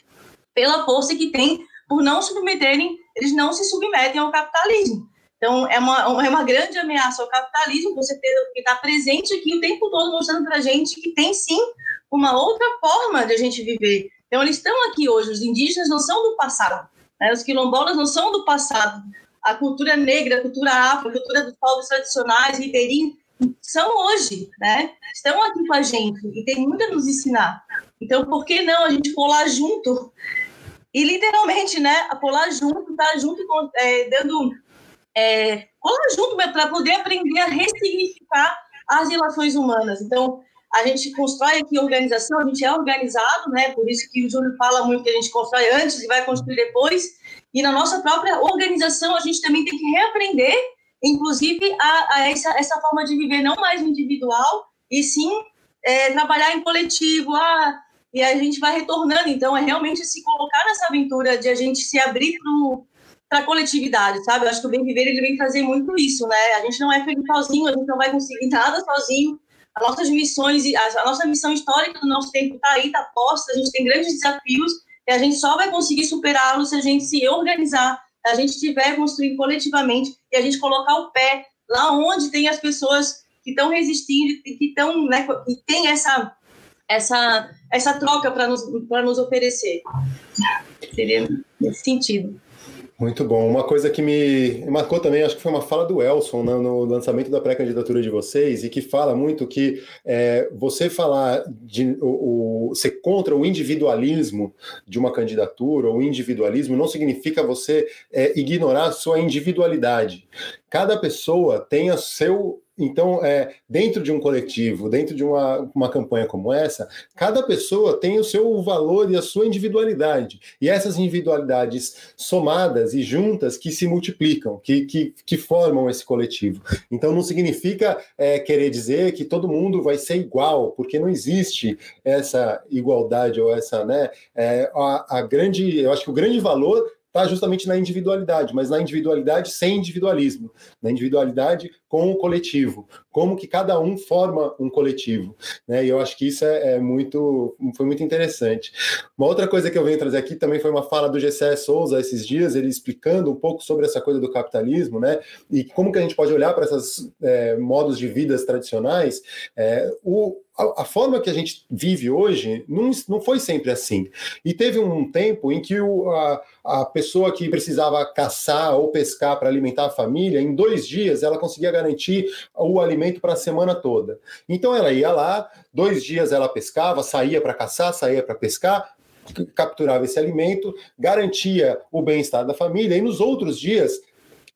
pela força que tem por não submeterem, eles não se submetem ao capitalismo. Então, é uma, é uma grande ameaça ao capitalismo, com certeza, que está presente aqui o tempo todo mostrando para a gente que tem sim uma outra forma de a gente viver. Então, eles estão aqui hoje, os indígenas não são do passado, né? os quilombolas não são do passado. A cultura negra, a cultura afro, a cultura dos povos tradicionais, ribeirinhos, são hoje, né? Estão aqui com a gente e tem muito a nos ensinar. Então, por que não a gente colar junto? E literalmente, né? Colar junto, tá junto, com, é, dando. É, junto para poder aprender a ressignificar as relações humanas. Então, a gente constrói aqui organização, a gente é organizado, né? Por isso que o Júlio fala muito que a gente constrói antes e vai construir depois. E na nossa própria organização, a gente também tem que reaprender, inclusive, a, a essa, essa forma de viver não mais individual, e sim é, trabalhar em coletivo. Ah, e a gente vai retornando. Então, é realmente se colocar nessa aventura de a gente se abrir para a coletividade, sabe? Eu acho que o Bem Viver ele vem trazer muito isso, né? A gente não é feliz sozinho, a gente não vai conseguir nada sozinho. As nossas missões, a nossa missão histórica do nosso tempo está aí, está posta, a gente tem grandes desafios e a gente só vai conseguir superá-los se a gente se organizar, se a gente estiver construindo coletivamente e a gente colocar o pé lá onde tem as pessoas que estão resistindo, que estão, né, que tem essa essa essa troca para nos para nos oferecer. Seria nesse sentido. Muito bom. Uma coisa que me marcou também, acho que foi uma fala do Elson né, no lançamento da pré-candidatura de vocês, e que fala muito que é, você falar de o, o, ser contra o individualismo de uma candidatura, ou individualismo, não significa você é, ignorar a sua individualidade. Cada pessoa tem o seu então, é, dentro de um coletivo, dentro de uma, uma campanha como essa, cada pessoa tem o seu valor e a sua individualidade. E essas individualidades somadas e juntas que se multiplicam, que, que, que formam esse coletivo. Então, não significa é, querer dizer que todo mundo vai ser igual, porque não existe essa igualdade ou essa, né? É, a, a grande, eu acho que o grande valor está justamente na individualidade, mas na individualidade sem individualismo, na individualidade com o coletivo, como que cada um forma um coletivo, né? E eu acho que isso é, é, muito, foi muito interessante. Uma outra coisa que eu venho trazer aqui também foi uma fala do Gessé Souza esses dias, ele explicando um pouco sobre essa coisa do capitalismo, né? E como que a gente pode olhar para esses é, modos de vidas tradicionais. É, o, a, forma que a gente vive hoje não, não foi sempre assim. E teve um tempo em que o, a, a pessoa que precisava caçar ou pescar para alimentar a família, em dois dias ela conseguia garantir o alimento para a semana toda. Então ela ia lá, dois dias ela pescava, saía para caçar, saía para pescar, capturava esse alimento, garantia o bem-estar da família, e nos outros dias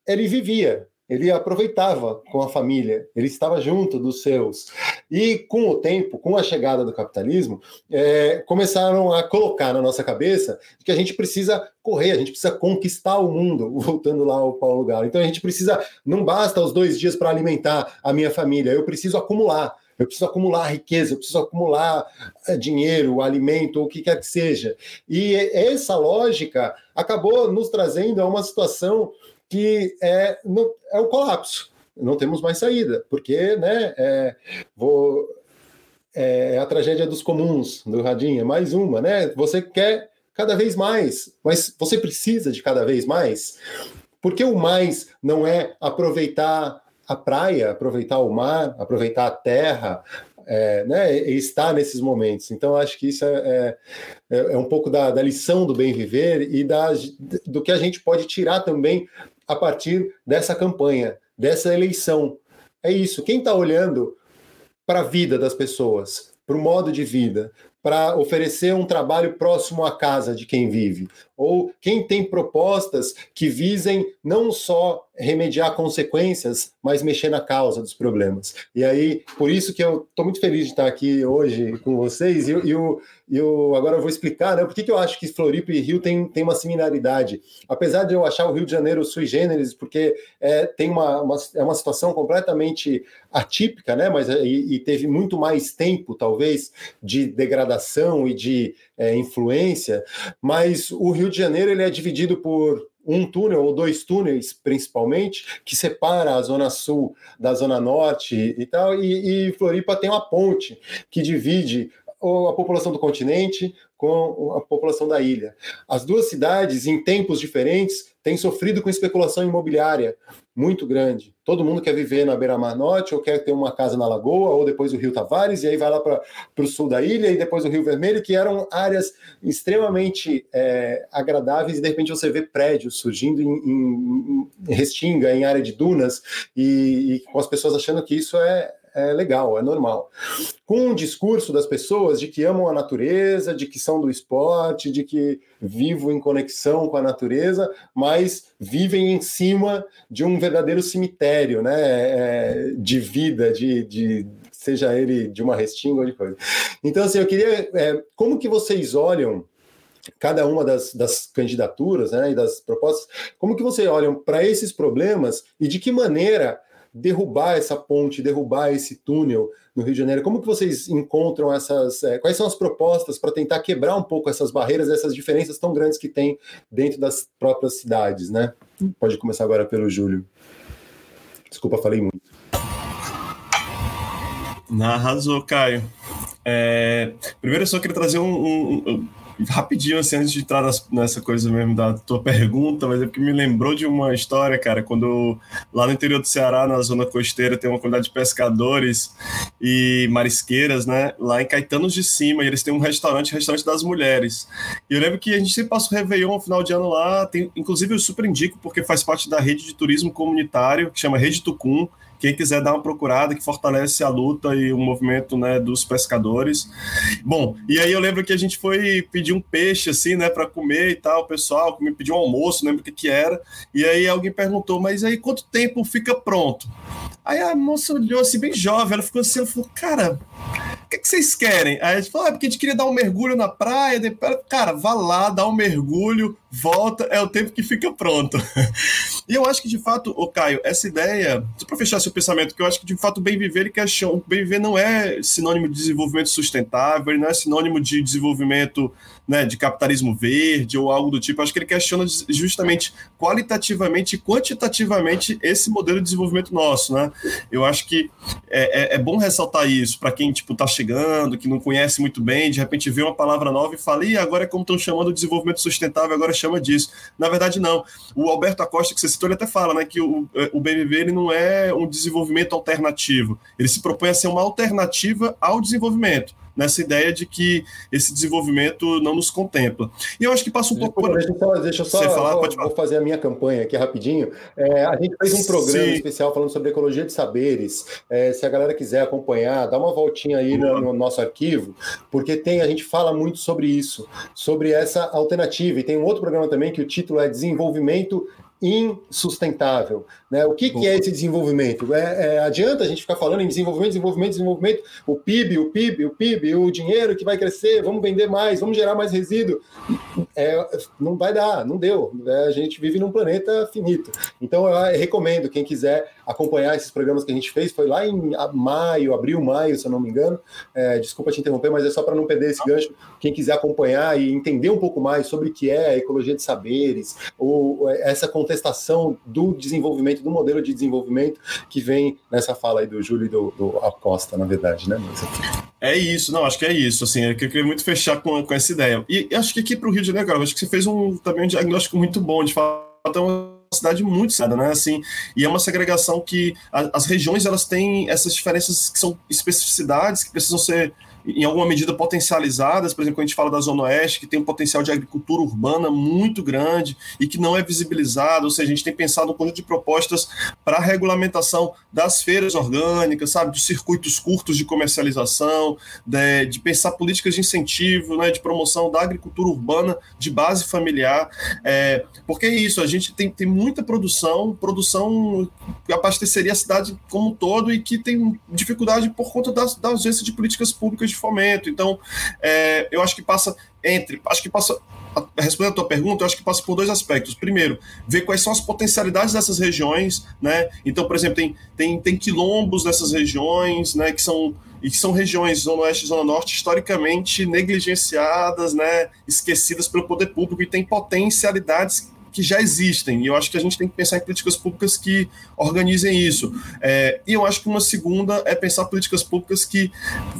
ele vivia, ele aproveitava com a família, ele estava junto dos seus. E com o tempo, com a chegada do capitalismo, é, começaram a colocar na nossa cabeça que a gente precisa correr, a gente precisa conquistar o mundo, voltando lá ao Paulo Galo. Então a gente precisa, não basta os dois dias para alimentar a minha família, eu preciso acumular. Eu preciso acumular riqueza, eu preciso acumular é, dinheiro, alimento, o que quer que seja. E essa lógica acabou nos trazendo a uma situação que é, é o colapso. Não temos mais saída, porque né, é, vou, é a tragédia dos comuns do Radinho, é mais uma, né? Você quer cada vez mais, mas você precisa de cada vez mais. Porque o mais não é aproveitar a praia, aproveitar o mar, aproveitar a terra, é, né, estar nesses momentos. Então, acho que isso é, é, é um pouco da, da, lição do bem viver e da, do que a gente pode tirar também a partir dessa campanha, dessa eleição. É isso. Quem está olhando para a vida das pessoas, para o modo de vida, para oferecer um trabalho próximo à casa de quem vive, ou quem tem propostas que visem não só remediar consequências, mas mexer na causa dos problemas. E aí, por isso que eu estou muito feliz de estar aqui hoje com vocês, e, eu, eu agora eu vou explicar né, por que, eu acho que Floripa e Rio tem, tem uma similaridade. Apesar de eu achar o Rio de Janeiro sui generis, porque é, tem uma, uma, é uma situação completamente atípica, né, mas e, e teve muito mais tempo, talvez, de degradação e de é, influência, mas o Rio de Janeiro ele é dividido por um túnel ou dois túneis, principalmente, que separa a zona sul da zona norte e tal, e, e Floripa tem uma ponte que divide a população do continente com a população da ilha. As duas cidades, em tempos diferentes, têm sofrido com especulação imobiliária muito grande. Todo mundo quer viver na beira-mar norte, ou quer ter uma casa na Lagoa, ou depois o Rio Tavares, e aí vai lá para o sul da ilha, e depois o Rio Vermelho, que eram áreas extremamente é, agradáveis, e de repente você vê prédios surgindo em, em, em Restinga, em área de dunas, e, e com as pessoas achando que isso é, é legal, é normal. Com um discurso das pessoas de que amam a natureza, de que são do esporte, de que vivem em conexão com a natureza, mas vivem em cima de um verdadeiro cemitério, né? É, de vida, de, de seja ele de uma restinga ou de coisa. Então, assim, eu queria. É, como que vocês olham cada uma das, das candidaturas né, e das propostas, como que vocês olham para esses problemas e de que maneira derrubar essa ponte, derrubar esse túnel no Rio de Janeiro? Como que vocês encontram essas, é, quais são as propostas para tentar quebrar um pouco essas barreiras, essas diferenças tão grandes que tem dentro das próprias cidades, né? Pode começar agora pelo Júlio. Desculpa, falei muito. Arrasou, Caio. É, primeiro, eu só queria trazer um, um, rapidinho, assim, antes de entrar nessa coisa mesmo da tua pergunta, mas é porque me lembrou de uma história, cara, quando lá no interior do Ceará, na zona costeira, tem uma quantidade de pescadores e marisqueiras, né, lá em Caetanos de Cima, e eles têm um restaurante, restaurante das mulheres. E eu lembro que a gente sempre passa o Réveillon, final de ano lá, tem, inclusive eu super indico, porque faz parte da rede de turismo comunitário, que chama Rede Tucum, quem quiser dar uma procurada, que fortalece a luta e o movimento né, dos pescadores. Bom, e aí eu lembro que a gente foi pedir um peixe, assim, né, para comer e tal, o pessoal me pediu um almoço, lembro o que que era, e aí alguém perguntou, mas aí quanto tempo fica pronto? Aí a moça olhou assim, bem jovem, ela ficou assim, ela falou, cara, que, que vocês querem? Aí a gente falou, ah, porque a gente queria dar um mergulho na praia, depois, cara, vá lá, dá um mergulho, volta, é o tempo que fica pronto. e eu acho que, de fato, o Caio, essa ideia, só para fechar seu pensamento, que eu acho que, de fato, bem viver, ele questiona, bem viver não é sinônimo de desenvolvimento sustentável, ele não é sinônimo de desenvolvimento né, de capitalismo verde ou algo do tipo. Acho que ele questiona justamente qualitativamente e quantitativamente esse modelo de desenvolvimento nosso, né? Eu acho que é, é, é bom ressaltar isso para quem tipo está chegando, que não conhece muito bem, de repente vê uma palavra nova e fala, e agora é como estão chamando de desenvolvimento sustentável, agora chama disso. Na verdade, não. O Alberto Acosta, que você citou, ele até fala né, que o, o BBB ele não é um desenvolvimento alternativo. Ele se propõe a ser uma alternativa ao desenvolvimento nessa ideia de que esse desenvolvimento não nos contempla. E eu acho que passa um pouco por. Deixa eu só, deixa eu só falar, vou, vou, fazer a minha campanha aqui rapidinho. É, a gente fez um programa Sim. especial falando sobre ecologia de saberes. É, se a galera quiser acompanhar, dá uma voltinha aí no, no, nosso arquivo, porque tem a gente fala muito sobre isso, sobre essa alternativa. E tem um outro programa também que o título é Desenvolvimento insustentável. Né? O que, que é esse desenvolvimento? É, é, adianta a gente ficar falando em desenvolvimento, desenvolvimento, desenvolvimento, o PIB, o PIB, o PIB, o dinheiro que vai crescer, vamos vender mais, vamos gerar mais resíduo. É, não vai dar, não deu. É, a gente vive num planeta finito. Então eu recomendo, quem quiser acompanhar esses programas que a gente fez, foi lá em maio, abril, maio, se eu não me engano. É, desculpa te interromper, mas é só para não perder esse gancho. Quem quiser acompanhar e entender um pouco mais sobre o que é a ecologia de saberes, ou essa contestação do desenvolvimento, do modelo de desenvolvimento que vem nessa fala aí do Júlio e do, do Acosta, na verdade, né? É isso, não, acho que é isso, assim, eu queria muito fechar com, com essa ideia. E acho que aqui para o Rio de Janeiro, cara, acho que você fez um, também um diagnóstico muito bom, de fato, é uma cidade muito sada, né? Assim, e é uma segregação que a, as regiões elas têm essas diferenças que são especificidades que precisam ser em alguma medida potencializadas, por exemplo, quando a gente fala da Zona Oeste, que tem um potencial de agricultura urbana muito grande e que não é visibilizado, ou seja, a gente tem pensado um conjunto de propostas para a regulamentação das feiras orgânicas, sabe, dos circuitos curtos de comercialização, de, de pensar políticas de incentivo, né, de promoção da agricultura urbana de base familiar, é, porque é isso, a gente tem, tem muita produção, produção que abasteceria a cidade como um todo e que tem dificuldade por conta da, da ausência de políticas públicas de fomento. Então, é, eu acho que passa entre, acho que passa respondendo a tua pergunta, eu acho que passa por dois aspectos. Primeiro, ver quais são as potencialidades dessas regiões, né? Então, por exemplo, tem, tem, tem quilombos nessas regiões, né? Que são e que são regiões Zona Oeste e Zona Norte historicamente negligenciadas, né? Esquecidas pelo poder público e tem potencialidades que já existem. E eu acho que a gente tem que pensar em políticas públicas que organizem isso. É, e eu acho que uma segunda é pensar políticas públicas que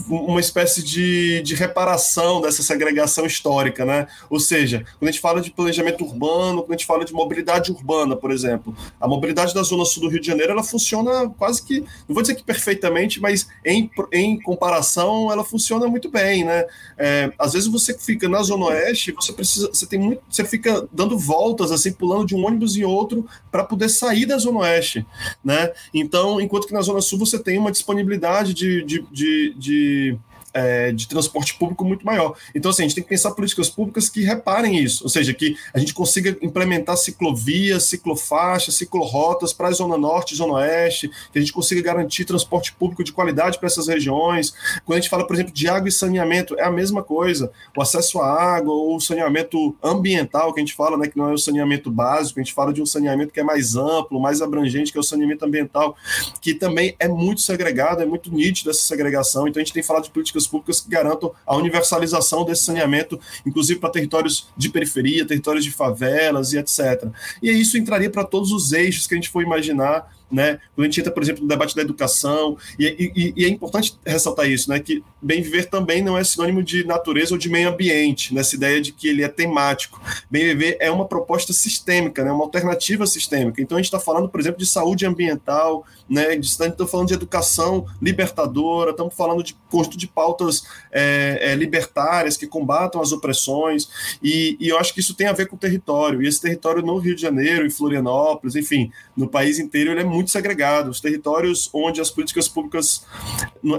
uma espécie de, de reparação dessa segregação histórica, né? Ou seja, quando a gente fala de planejamento urbano, quando a gente fala de mobilidade urbana, por exemplo, a mobilidade da zona sul do Rio de Janeiro ela funciona quase que, não vou dizer que perfeitamente, mas em, em comparação ela funciona muito bem, né? É, às vezes você fica na zona oeste, você precisa, você tem muito, você fica dando voltas assim, pulando de um ônibus em outro para poder sair da Zona Oeste, né? Então, enquanto que na Zona Sul você tem uma disponibilidade de, de, de, de é, de transporte público muito maior. Então, assim, a gente tem que pensar políticas públicas que reparem isso, ou seja, que a gente consiga implementar ciclovias, ciclofaixas, ciclorotas para a Zona Norte, Zona Oeste, que a gente consiga garantir transporte público de qualidade para essas regiões. Quando a gente fala, por exemplo, de água e saneamento, é a mesma coisa. O acesso à água, ou o saneamento ambiental, que a gente fala, né, que não é o saneamento básico, a gente fala de um saneamento que é mais amplo, mais abrangente, que é o saneamento ambiental, que também é muito segregado, é muito nítido essa segregação. Então, a gente tem falado de políticas públicas que garantam a universalização desse saneamento, inclusive para territórios de periferia, territórios de favelas e etc. E isso entraria para todos os eixos que a gente for imaginar né? Quando a gente entra, por exemplo, no debate da educação, e, e, e, é importante ressaltar isso, né? Que bem viver também não é sinônimo de natureza ou de meio ambiente, nessa ideia de que ele é temático. Bem viver é uma proposta sistêmica, né? Uma alternativa sistêmica. Então a gente está falando, por exemplo, de saúde ambiental, né? Estamos falando de educação libertadora, estamos falando de conjunto de pautas é, é, libertárias que combatam as opressões, e, e eu acho que isso tem a ver com o território. E esse território no Rio de Janeiro, em Florianópolis, enfim, no país inteiro, ele é muito segregado. Os territórios onde as políticas públicas.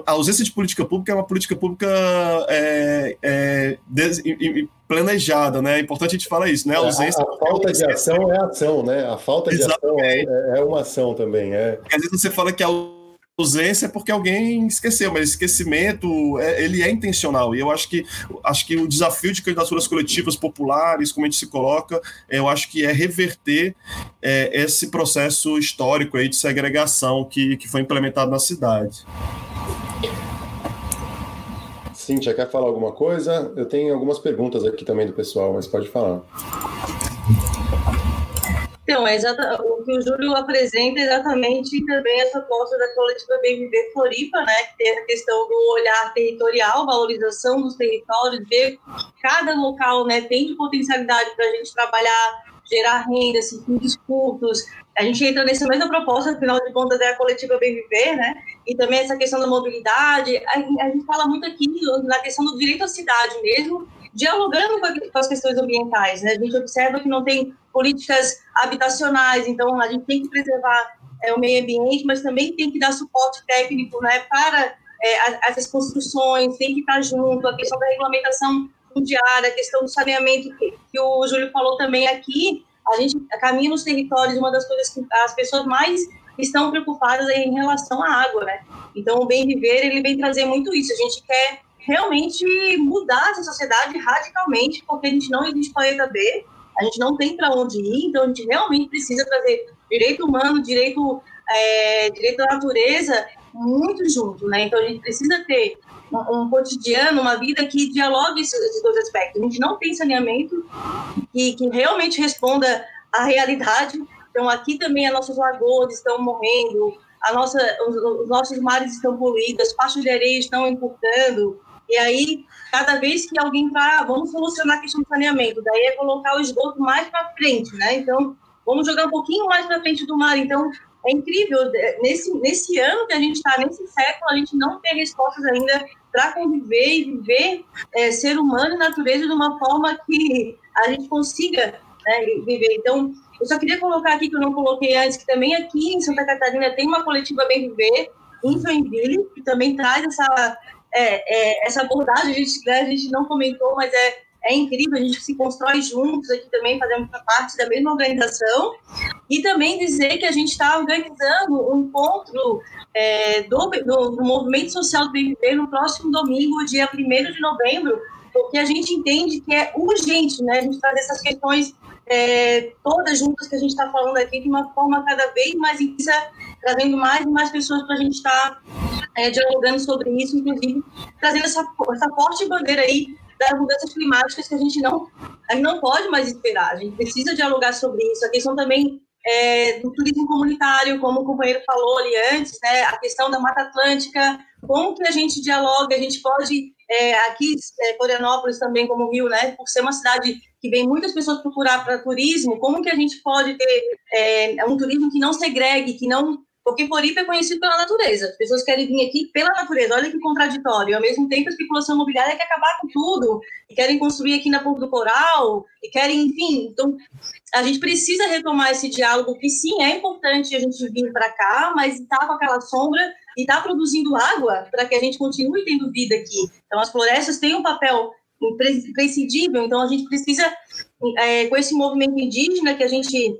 A ausência de política pública é uma política pública é, é, des, planejada, né? É importante a gente falar isso, né? A, ausência. A, a falta de ação é ação, né? A falta de Exatamente. ação é, é, uma ação também. É. Às vezes você fala que a ausência é porque alguém esqueceu, mas esquecimento é, ele é intencional. E eu acho que acho que o desafio de candidaturas coletivas populares, como a gente se coloca, eu acho que é reverter é, esse processo histórico aí de segregação que, que foi implementado na cidade. Cíntia, quer falar alguma coisa? Eu tenho algumas perguntas aqui também do pessoal, mas pode falar. Então, é o que o Júlio apresenta é exatamente também essa proposta da coletiva Bem Viver Floripa, né, que tem a questão do olhar territorial, valorização dos territórios, ver cada local né, tem de potencialidade para a gente trabalhar, gerar renda, circuitos curtos. A gente entra nessa mesma proposta, afinal de contas, é a coletiva Bem Viver, né? E também essa questão da mobilidade. A gente fala muito aqui na questão do direito à cidade mesmo, dialogando com as questões ambientais. Né? A gente observa que não tem políticas habitacionais, então a gente tem que preservar é, o meio ambiente, mas também tem que dar suporte técnico né, para é, essas construções, tem que estar junto, a questão da regulamentação fundiária, a questão do saneamento, que, o Júlio falou também aqui, a gente caminha nos territórios, uma das coisas que as pessoas mais estão preocupadas é em relação à água, né? Então, o bem viver, ele vem trazer muito isso. A gente quer realmente mudar essa sociedade radicalmente, porque a gente não existe planeta B, a gente não tem para onde ir, então a gente realmente precisa trazer direito humano, direito, é, direito da natureza muito junto, né? Então a gente precisa ter um, um cotidiano, uma vida que dialogue esses dois aspectos. A gente não tem saneamento que, que realmente responda à realidade. Então aqui também as nossas lagoas estão morrendo, a nossa, os, os nossos mares estão poluídos, as faixas de areia estão encurtando, e aí, cada vez que alguém fala, ah, vamos solucionar a questão do saneamento, daí é colocar o esgoto mais para frente, né? Então, vamos jogar um pouquinho mais para frente do mar. Então, é incrível, é, nesse, nesse ano que a gente está, nesse século, a gente não tem respostas ainda para conviver e viver é, ser humano e natureza de uma forma que a gente consiga né, viver. Então, eu só queria colocar aqui, que eu não coloquei antes, que também aqui em Santa Catarina tem uma coletiva Bem Viver, em Joinville, que também traz essa é, é, essa abordagem a gente, né, a gente não comentou, mas é, é incrível, a gente se constrói juntos aqui também, fazemos parte da mesma organização, e também dizer que a gente está organizando um encontro é, do, do, do, Movimento Social do BBB no próximo domingo, dia 1 de novembro, porque a gente entende que é urgente né, a gente fazer essas questões é, todas juntas que a gente está falando aqui de uma forma cada vez mais intensa, trazendo mais e mais pessoas para a gente estar tá, é, dialogando sobre isso, inclusive trazendo essa, essa forte bandeira aí das mudanças climáticas que a gente não, a gente não pode mais esperar. A gente precisa dialogar sobre isso. A questão também é, do turismo comunitário, como o companheiro falou ali antes, né, a questão da Mata Atlântica, como que a gente dialoga, a gente pode, é, aqui, é, Florianópolis também, como Rio, né, por ser uma cidade que vem muitas pessoas procurar para turismo, como que a gente pode ter é, um turismo que não segregue, que não porque Floripa é conhecido pela natureza. As pessoas querem vir aqui pela natureza. Olha que contraditório. Ao mesmo tempo, a especulação imobiliária quer acabar com tudo. E querem construir aqui na Ponta do Coral. E querem, enfim. Então, a gente precisa retomar esse diálogo, que sim, é importante a gente vir para cá, mas está com aquela sombra e está produzindo água para que a gente continue tendo vida aqui. Então, as florestas têm um papel imprescindível, então a gente precisa, é, com esse movimento indígena que a gente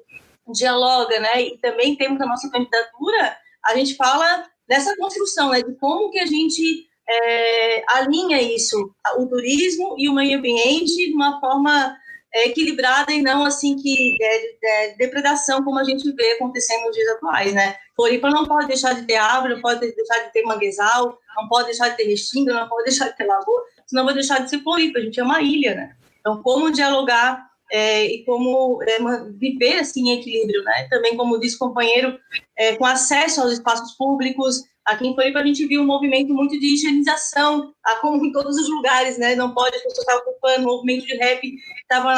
dialoga, né, e também temos a nossa candidatura, a gente fala dessa construção, né, de como que a gente é, alinha isso, o turismo e o meio ambiente de uma forma é, equilibrada e não assim que é, é, depredação como a gente vê acontecendo nos dias atuais, né? Floripa não pode deixar de ter árvore, não pode deixar de ter manguezal, não pode deixar de ter restinga, não pode deixar de ter lagoa, senão vai deixar de ser Floripa, a gente é uma ilha, né? Então, como dialogar é, e como é, viver assim em equilíbrio, né? Também, como disse o companheiro, é, com acesso aos espaços públicos. Aqui em Floripa a gente viu um movimento muito de higienização, como em todos os lugares, né? Não pode, as pessoas estavam ocupando, o movimento de rap estava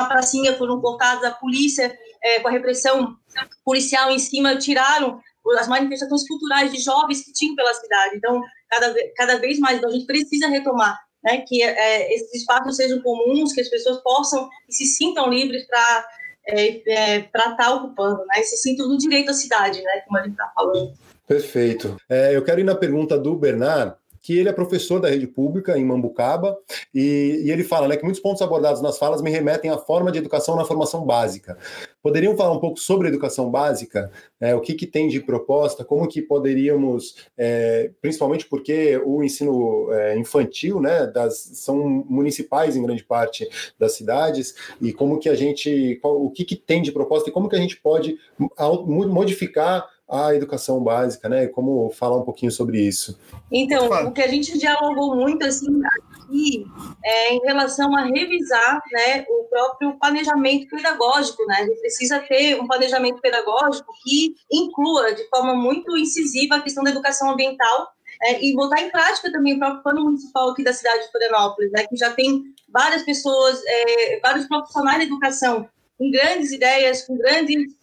na pracinha, foram cortados, a polícia, é, com a repressão policial em cima, tiraram as manifestações culturais de jovens que tinham pela cidade. Então, cada, cada vez mais, então, a gente precisa retomar né, que é, esses espaços sejam comuns, que as pessoas possam e se sintam livres para é, é, estar tá ocupando, né, se sintam no direito à cidade, né, como a gente está falando. Perfeito. É, eu quero ir na pergunta do Bernard, que ele é professor da rede pública em Mambucaba, e, e, ele fala né, que muitos pontos abordados nas falas me remetem à forma de educação na formação básica. Poderiam falar um pouco sobre educação básica? É, o que, que tem de proposta? Como que poderíamos, é, principalmente porque o ensino é, infantil, né, das, são municipais em grande parte das cidades, e como que a gente, qual, o que, que tem de proposta e como que a gente pode modificar a educação básica, né? Como falar um pouquinho sobre isso? Então, o que a gente dialogou muito assim aqui é em relação a revisar, né, o próprio planejamento pedagógico, né? A gente precisa ter um planejamento pedagógico que inclua de forma muito incisiva a questão da educação ambiental é, e botar em prática também o próprio plano municipal aqui da cidade de Florianópolis, né, que já tem várias pessoas, é, vários profissionais da educação com grandes ideias, com grandes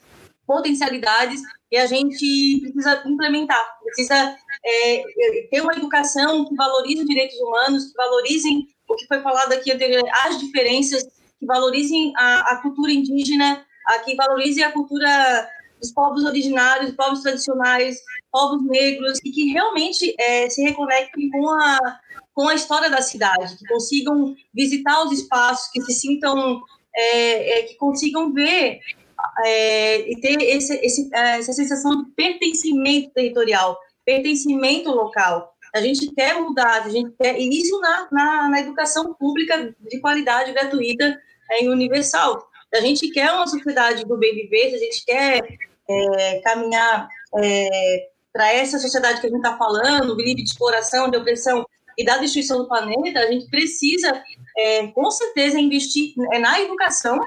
potencialidades e a gente precisa implementar, precisa é, ter uma educação que valorize os direitos humanos, que valorizem o que foi falado aqui anteriormente, as diferenças, que valorizem a, a cultura indígena, a, que valorize a cultura dos povos originários, povos tradicionais, povos negros, e que realmente é, se reconectem com a, com a história da cidade, que consigam visitar os espaços, que se sintam, é, é, que consigam ver é, e ter esse, esse, é, essa sensação de pertencimento territorial, pertencimento local. A gente quer mudar, a gente quer, e isso na, na, na educação pública de qualidade gratuita é, e universal. A gente quer uma sociedade do bem viver, a gente quer é, caminhar é, para essa sociedade que a gente está falando, livre de exploração, de opressão e da destruição do planeta, a gente precisa, é, com certeza, investir na educação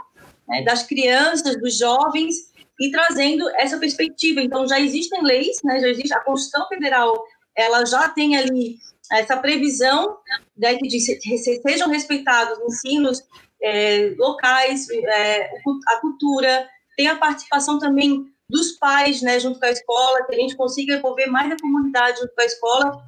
né, das crianças, dos jovens, e trazendo essa perspectiva. Então, já existem leis, né, já existe a Constituição Federal, ela já tem ali essa previsão né, que diz, sejam respeitados ensinos é, locais, é, a cultura, tem a participação também dos pais, né, junto com a escola, que a gente consiga envolver mais a comunidade junto com a escola.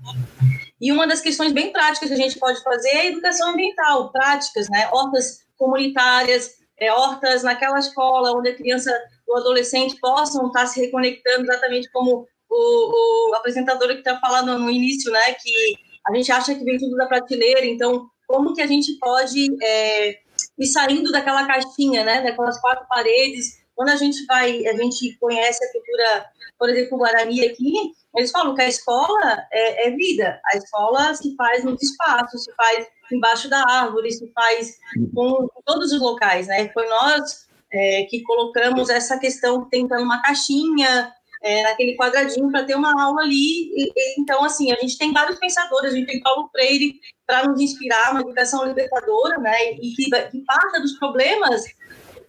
E uma das questões bem práticas que a gente pode fazer é a educação ambiental, práticas, né, hortas comunitárias, é, hortas naquela escola onde a criança ou adolescente possam estar se reconectando exatamente como o, o apresentador que está falando no início, né, que a gente acha que vem tudo da prateleira, então como que a gente pode é, ir saindo daquela caixinha, né, daquelas quatro paredes, quando a gente vai, a gente conhece a cultura, por exemplo, Guarani aqui, eles falam que a escola é, é vida, a escola se faz nos espaços, se faz embaixo da árvore, se faz com todos os locais, né? Foi nós é, que colocamos essa questão tentando uma caixinha é, naquele quadradinho para ter uma aula ali. E, e, então, assim, a gente tem vários pensadores, a gente tem Paulo Freire para nos inspirar, uma educação libertadora, né? E que, que parta dos problemas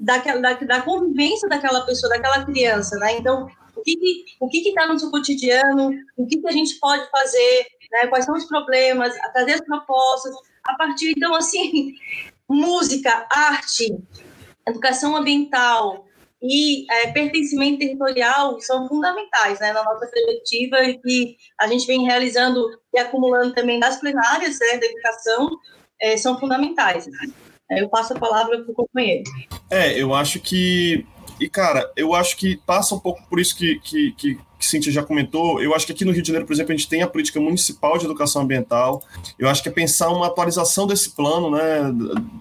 daquela, da, da convivência daquela pessoa, daquela criança, né? Então, o que o que está no seu cotidiano, o que, que a gente pode fazer, né? quais são os problemas, trazer as propostas, a partir, então, assim, música, arte, educação ambiental e é, pertencimento territorial são fundamentais né, na nossa perspectiva e a gente vem realizando e acumulando também nas plenárias né, da educação, é, são fundamentais. Eu passo a palavra para o companheiro. É, eu acho que. E, cara, eu acho que passa um pouco por isso que, que, que que Cintia já comentou, eu acho que aqui no Rio de Janeiro, por exemplo, a gente tem a política municipal de educação ambiental. Eu acho que é pensar uma atualização desse plano, né,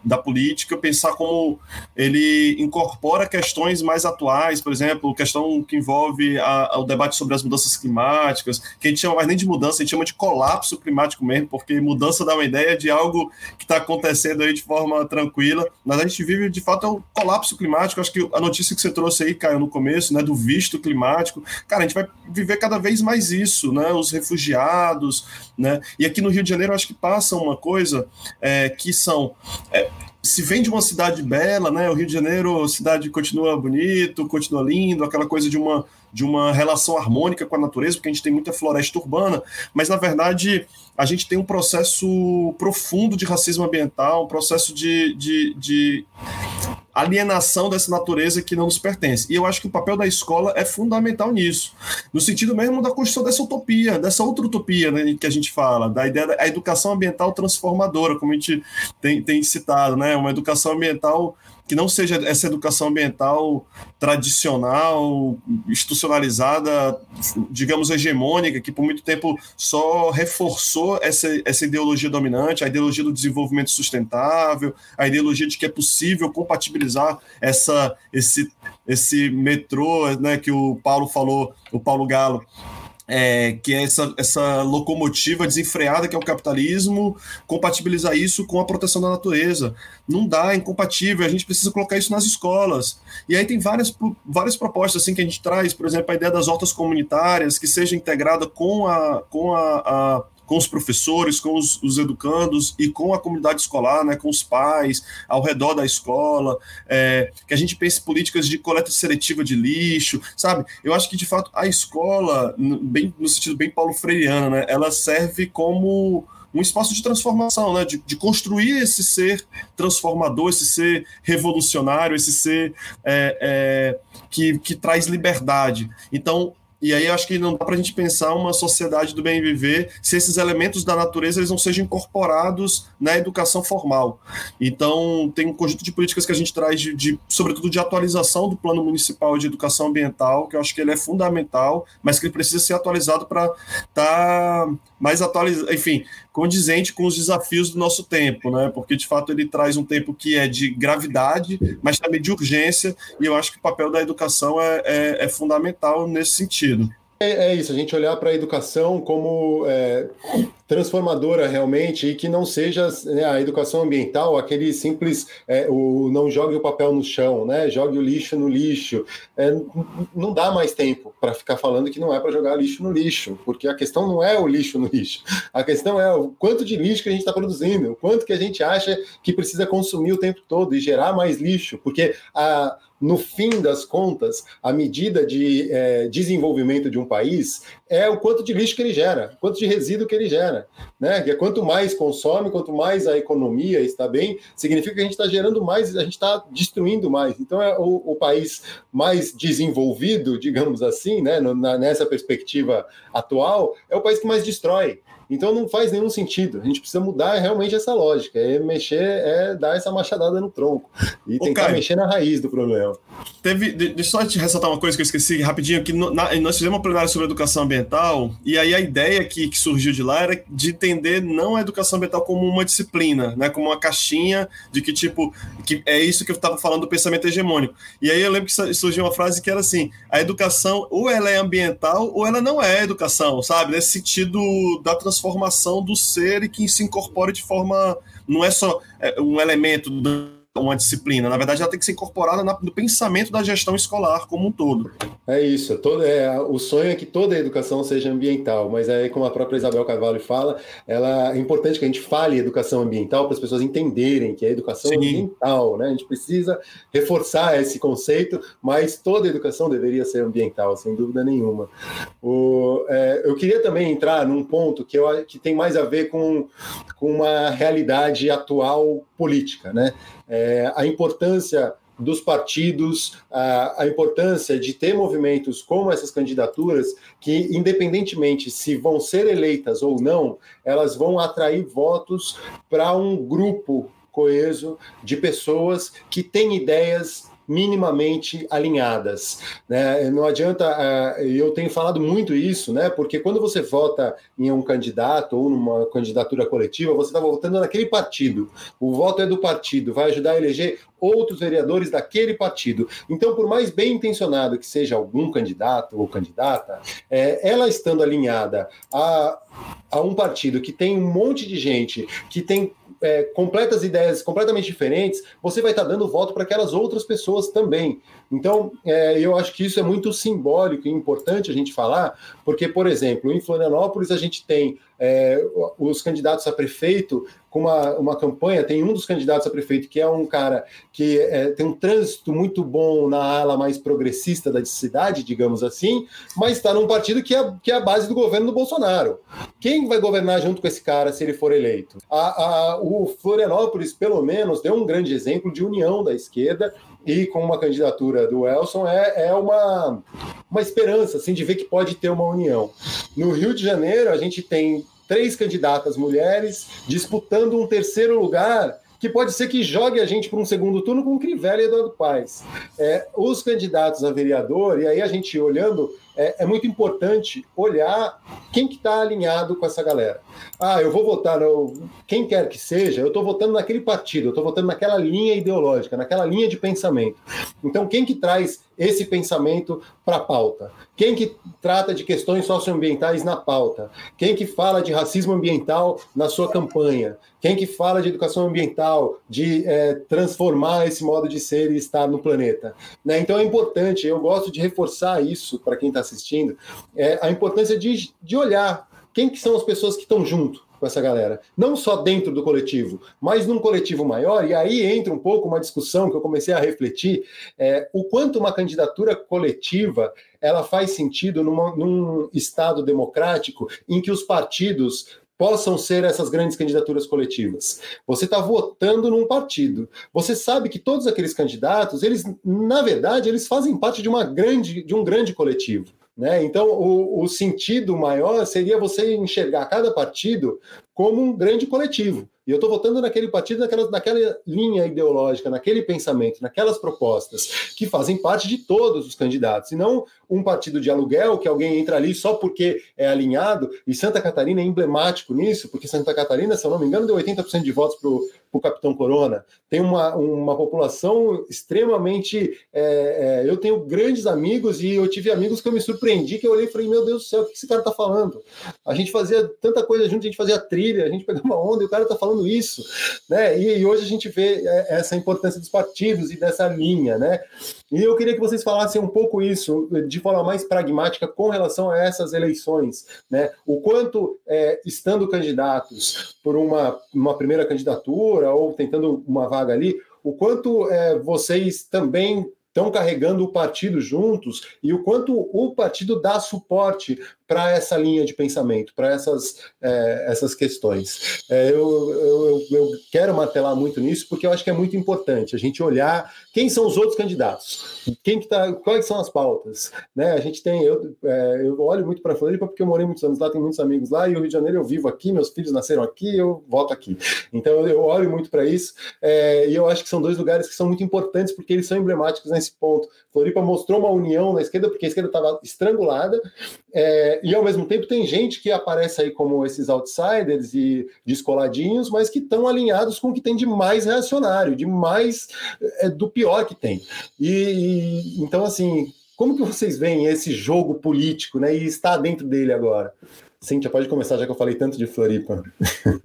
da política, pensar como ele incorpora questões mais atuais, por exemplo, questão que envolve a, a, o debate sobre as mudanças climáticas, que a gente chama mais nem de mudança, a gente chama de colapso climático mesmo, porque mudança dá uma ideia de algo que está acontecendo aí de forma tranquila, mas a gente vive, de fato, é um colapso climático. Acho que a notícia que você trouxe aí, Caio, no começo, né, do visto climático, cara, a gente vai viver cada vez mais isso, né, os refugiados, né, e aqui no Rio de Janeiro, acho que passa uma coisa é, que são... É, se vem de uma cidade bela, né? O Rio de Janeiro, a cidade continua bonito, continua lindo, aquela coisa de uma, de uma relação harmônica com a natureza, porque a gente tem muita floresta urbana, mas na verdade a gente tem um processo profundo de racismo ambiental, um processo de, de, de alienação dessa natureza que não nos pertence. E eu acho que o papel da escola é fundamental nisso, no sentido mesmo da construção dessa utopia, dessa outra utopia né, que a gente fala, da ideia da educação ambiental transformadora, como a gente tem, tem citado, né, uma educação ambiental que não seja essa educação ambiental tradicional, institucionalizada, digamos, hegemônica, que por muito tempo só reforçou essa, essa ideologia dominante, a ideologia do desenvolvimento sustentável, a ideologia de que é possível compatibilizar essa, esse, esse metrô né, que o Paulo falou, o Paulo Galo, é, que é essa, essa locomotiva desenfreada que é o capitalismo, compatibilizar isso com a proteção da natureza. Não dá, é incompatível, a gente precisa colocar isso nas escolas. E aí tem várias, várias propostas assim que a gente traz, por exemplo, a ideia das hortas comunitárias, que seja integrada com a, com a, a com os professores, com os, os, educandos e com a comunidade escolar, né, com os pais, ao redor da escola, é, que a gente pense políticas de coleta seletiva de lixo, sabe? Eu acho que, de fato, a escola, bem, no sentido bem paulo freireano, né, ela serve como um espaço de transformação, né? De, de, construir esse ser transformador, esse ser revolucionário, esse ser é, é, que, que traz liberdade. Então, e aí eu acho que não dá para a gente pensar uma sociedade do bem viver se esses elementos da natureza eles não sejam incorporados na educação formal. Então tem um conjunto de políticas que a gente traz de, de sobretudo de atualização do plano municipal de educação ambiental, que eu acho que ele é fundamental, mas que ele precisa ser atualizado para estar tá mais atualizado, enfim, condizente com os desafios do nosso tempo, né? Porque de fato ele traz um tempo que é de gravidade, mas também de urgência, e eu acho que o papel da educação é, é, é fundamental nesse sentido. É, é, isso, a gente olhar para a educação como é, transformadora realmente e que não seja né, a educação ambiental aquele simples é, o não jogue o papel no chão, né? Jogue o lixo no lixo. É, não dá mais tempo para ficar falando que não é para jogar lixo no lixo, porque a questão não é o lixo no lixo. A questão é o quanto de lixo que a gente está produzindo, o quanto que a gente acha que precisa consumir o tempo todo e gerar mais lixo, porque a no fim das contas, a medida de é, desenvolvimento de um país é o quanto de lixo que ele gera, quanto de resíduo que ele gera. Né? Que é quanto mais consome, quanto mais a economia está bem, significa que a gente está gerando mais, a gente está destruindo mais. Então, é o, o, país mais desenvolvido, digamos assim, né? Na, nessa perspectiva atual, é o país que mais destrói. Então não faz nenhum sentido. A gente precisa mudar realmente essa lógica. É mexer, é dar essa machadada no tronco e Ô, tentar Caio, mexer na raiz do problema. Teve, deixa eu só te ressaltar uma coisa que eu esqueci rapidinho, que no, na, nós fizemos uma plenária sobre educação ambiental, e aí a ideia que, que, surgiu de lá era de entender não a educação ambiental como uma disciplina, né, como uma caixinha de que tipo, que é isso que eu estava falando do pensamento hegemônico. E aí eu lembro que surgiu uma frase que era assim: a educação ou ela é ambiental ou ela não é educação, sabe? Nesse sentido da transformação transformação do ser e que se incorpore de forma. Não é só é, um elemento uma disciplina. Na verdade, ela tem que ser incorporada no pensamento da gestão escolar como um todo. É isso. Todo, é, o sonho é que toda a educação seja ambiental, mas aí, como a própria Isabel Carvalho fala, ela, é importante que a gente fale educação ambiental para as pessoas entenderem que é educação Sim. ambiental. Né? A gente precisa reforçar esse conceito, mas toda educação deveria ser ambiental, sem dúvida nenhuma. O, é, eu queria também entrar num ponto que, eu, que tem mais a ver com, com uma realidade atual política, né? É, a importância dos partidos, a, a, importância de ter movimentos como essas candidaturas, que, independentemente se vão ser eleitas ou não, elas vão atrair votos para um grupo coeso de pessoas que têm ideias minimamente alinhadas. Né? Não adianta, uh, eu tenho falado muito isso, né? porque quando você vota em um candidato ou numa candidatura coletiva, você está votando naquele partido. O voto é do partido, vai ajudar a eleger outros vereadores daquele partido. Então, por mais bem intencionado que seja algum candidato ou candidata, é, ela estando alinhada a, a um partido que tem um monte de gente que tem é, completas ideias completamente diferentes, você vai estar dando voto para aquelas outras pessoas também. Então, é, eu acho que isso é muito simbólico e importante a gente falar, porque, por exemplo, em Florianópolis a gente tem é, os candidatos a prefeito com uma, uma campanha, tem um dos candidatos a prefeito que é um cara que é, tem um trânsito muito bom na ala mais progressista da cidade, digamos assim, mas está num partido que é, que é a base do governo do Bolsonaro. Quem vai governar junto com esse cara se ele for eleito? A, a, o Florianópolis, pelo menos, deu um grande exemplo de união da esquerda e com uma candidatura do Elson é, é uma, uma esperança assim, de ver que pode ter uma união. No Rio de Janeiro, a gente tem três candidatas mulheres disputando um terceiro lugar que pode ser que jogue a gente para um segundo turno com Crivella e Eduardo Paes. É, os candidatos a vereador, e aí a gente olhando é, é muito importante olhar quem que está alinhado com essa galera. Ah, eu vou votar, no, quem quer que seja, eu estou votando naquele partido, eu estou votando naquela linha ideológica, naquela linha de pensamento. Então, quem que traz esse pensamento para a pauta? Quem que trata de questões socioambientais na pauta? Quem que fala de racismo ambiental na sua campanha? Quem que fala de educação ambiental, de é, transformar esse modo de ser e estar no planeta? Né? Então é importante, eu gosto de reforçar isso para quem está assistindo, é, a importância de, de olhar quem que são as pessoas que estão junto com essa galera. Não só dentro do coletivo, mas num coletivo maior, e aí entra um pouco uma discussão que eu comecei a refletir, é, o quanto uma candidatura coletiva ela faz sentido numa, num Estado democrático em que os partidos possam ser essas grandes candidaturas coletivas. Você está votando num partido. Você sabe que todos aqueles candidatos, eles, na verdade, eles fazem parte de uma grande, de um grande coletivo. Né? Então, o, o sentido maior seria você enxergar cada partido como um grande coletivo. E eu estou votando naquele partido, naquela, naquela linha ideológica, naquele pensamento, naquelas propostas que fazem parte de todos os candidatos, e não um partido de aluguel que alguém entra ali só porque é alinhado. E Santa Catarina é emblemático nisso, porque Santa Catarina, se eu não me engano, deu 80% de votos para o Capitão Corona. Tem uma, uma população extremamente. É, é, eu tenho grandes amigos e eu tive amigos que eu me surpreendi, que eu olhei e falei: Meu Deus do céu, o que esse cara está falando? A gente fazia tanta coisa junto, a gente fazia trilha, a gente pegava uma onda e o cara está falando isso. Né? E, e, hoje a gente vê é, essa importância dos partidos e dessa linha. Né? E eu queria que vocês falassem um pouco isso, de forma mais pragmática, com relação a essas eleições. Né? O quanto, é, estando candidatos por uma, uma primeira candidatura ou tentando uma vaga ali, o quanto é, vocês também estão carregando o partido juntos e o quanto o partido dá suporte para essa linha de pensamento, para essas, é, essas questões. É, eu, eu, eu, quero martelar muito nisso porque eu acho que é muito importante a gente olhar quem são os outros candidatos, quem que tá, quais são as pautas. Né? A gente tem, eu, é, eu olho muito para a Floripa porque eu morei muitos anos lá, tenho muitos amigos lá, e o Rio de Janeiro eu vivo aqui, meus filhos nasceram aqui, eu voto aqui. Então eu olho muito para isso, é, e eu acho que são dois lugares que são muito importantes porque eles são emblemáticos nesse ponto. Floripa mostrou uma união na esquerda, porque a esquerda estava estrangulada, é, e ao mesmo tempo tem gente que aparece aí como esses outsiders e descoladinhos, mas que estão alinhados com o que tem de mais reacionário, de mais é, do pior que tem. E, e, então, assim, como que vocês veem esse jogo político, né? E está dentro dele agora? Cíntia, pode começar, já que eu falei tanto de Floripa.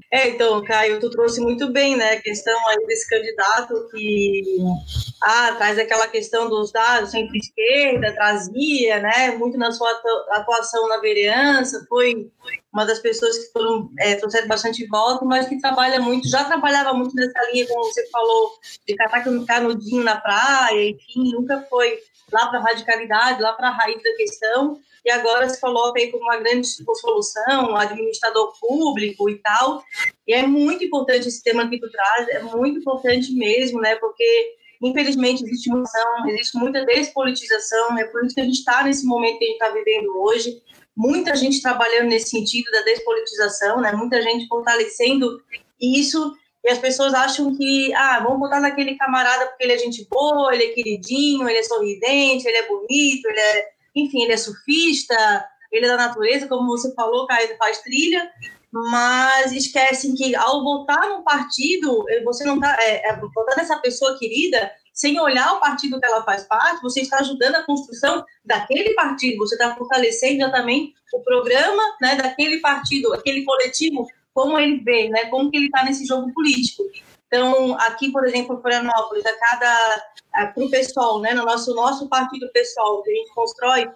É, então, Caio, tu trouxe muito bem, né, a questão aí desse candidato que ah, traz aquela questão dos dados centro-esquerda, trazia, né, muito na sua atuação na vereança, foi uma das pessoas que foram, é, trouxeram bastante voto, mas que trabalha muito, já trabalhava muito nessa linha, como você falou, de catar canudinho na praia, enfim, nunca foi lá para a radicalidade, lá para a raiz da questão, e agora se coloca aí como uma grande solução, administrador público e tal. E é muito importante esse tema que tu traz, é muito importante mesmo, né? Porque infelizmente existe muita, existe muita despolitização, é por isso que a gente está nesse momento que a gente está vivendo hoje. Muita gente trabalhando nesse sentido da despolitização, né? Muita gente fortalecendo isso e as pessoas acham que, ah, vamos botar naquele camarada porque ele é gente boa, ele é queridinho, ele é sorridente, ele é bonito, ele é, enfim, ele é surfista, ele é da natureza, como você falou, Caio faz trilha, mas esquecem que ao votar no partido, você não está, é, é, votar nessa pessoa querida, sem olhar o partido que ela faz parte, você está ajudando a construção daquele partido, você está fortalecendo também o programa né, daquele partido, aquele coletivo como ele vê, né, como que ele está nesse jogo político. Então, aqui, por exemplo, em Florianópolis, a cada para o pessoal, né, no nosso nosso partido pessoal que a gente constrói,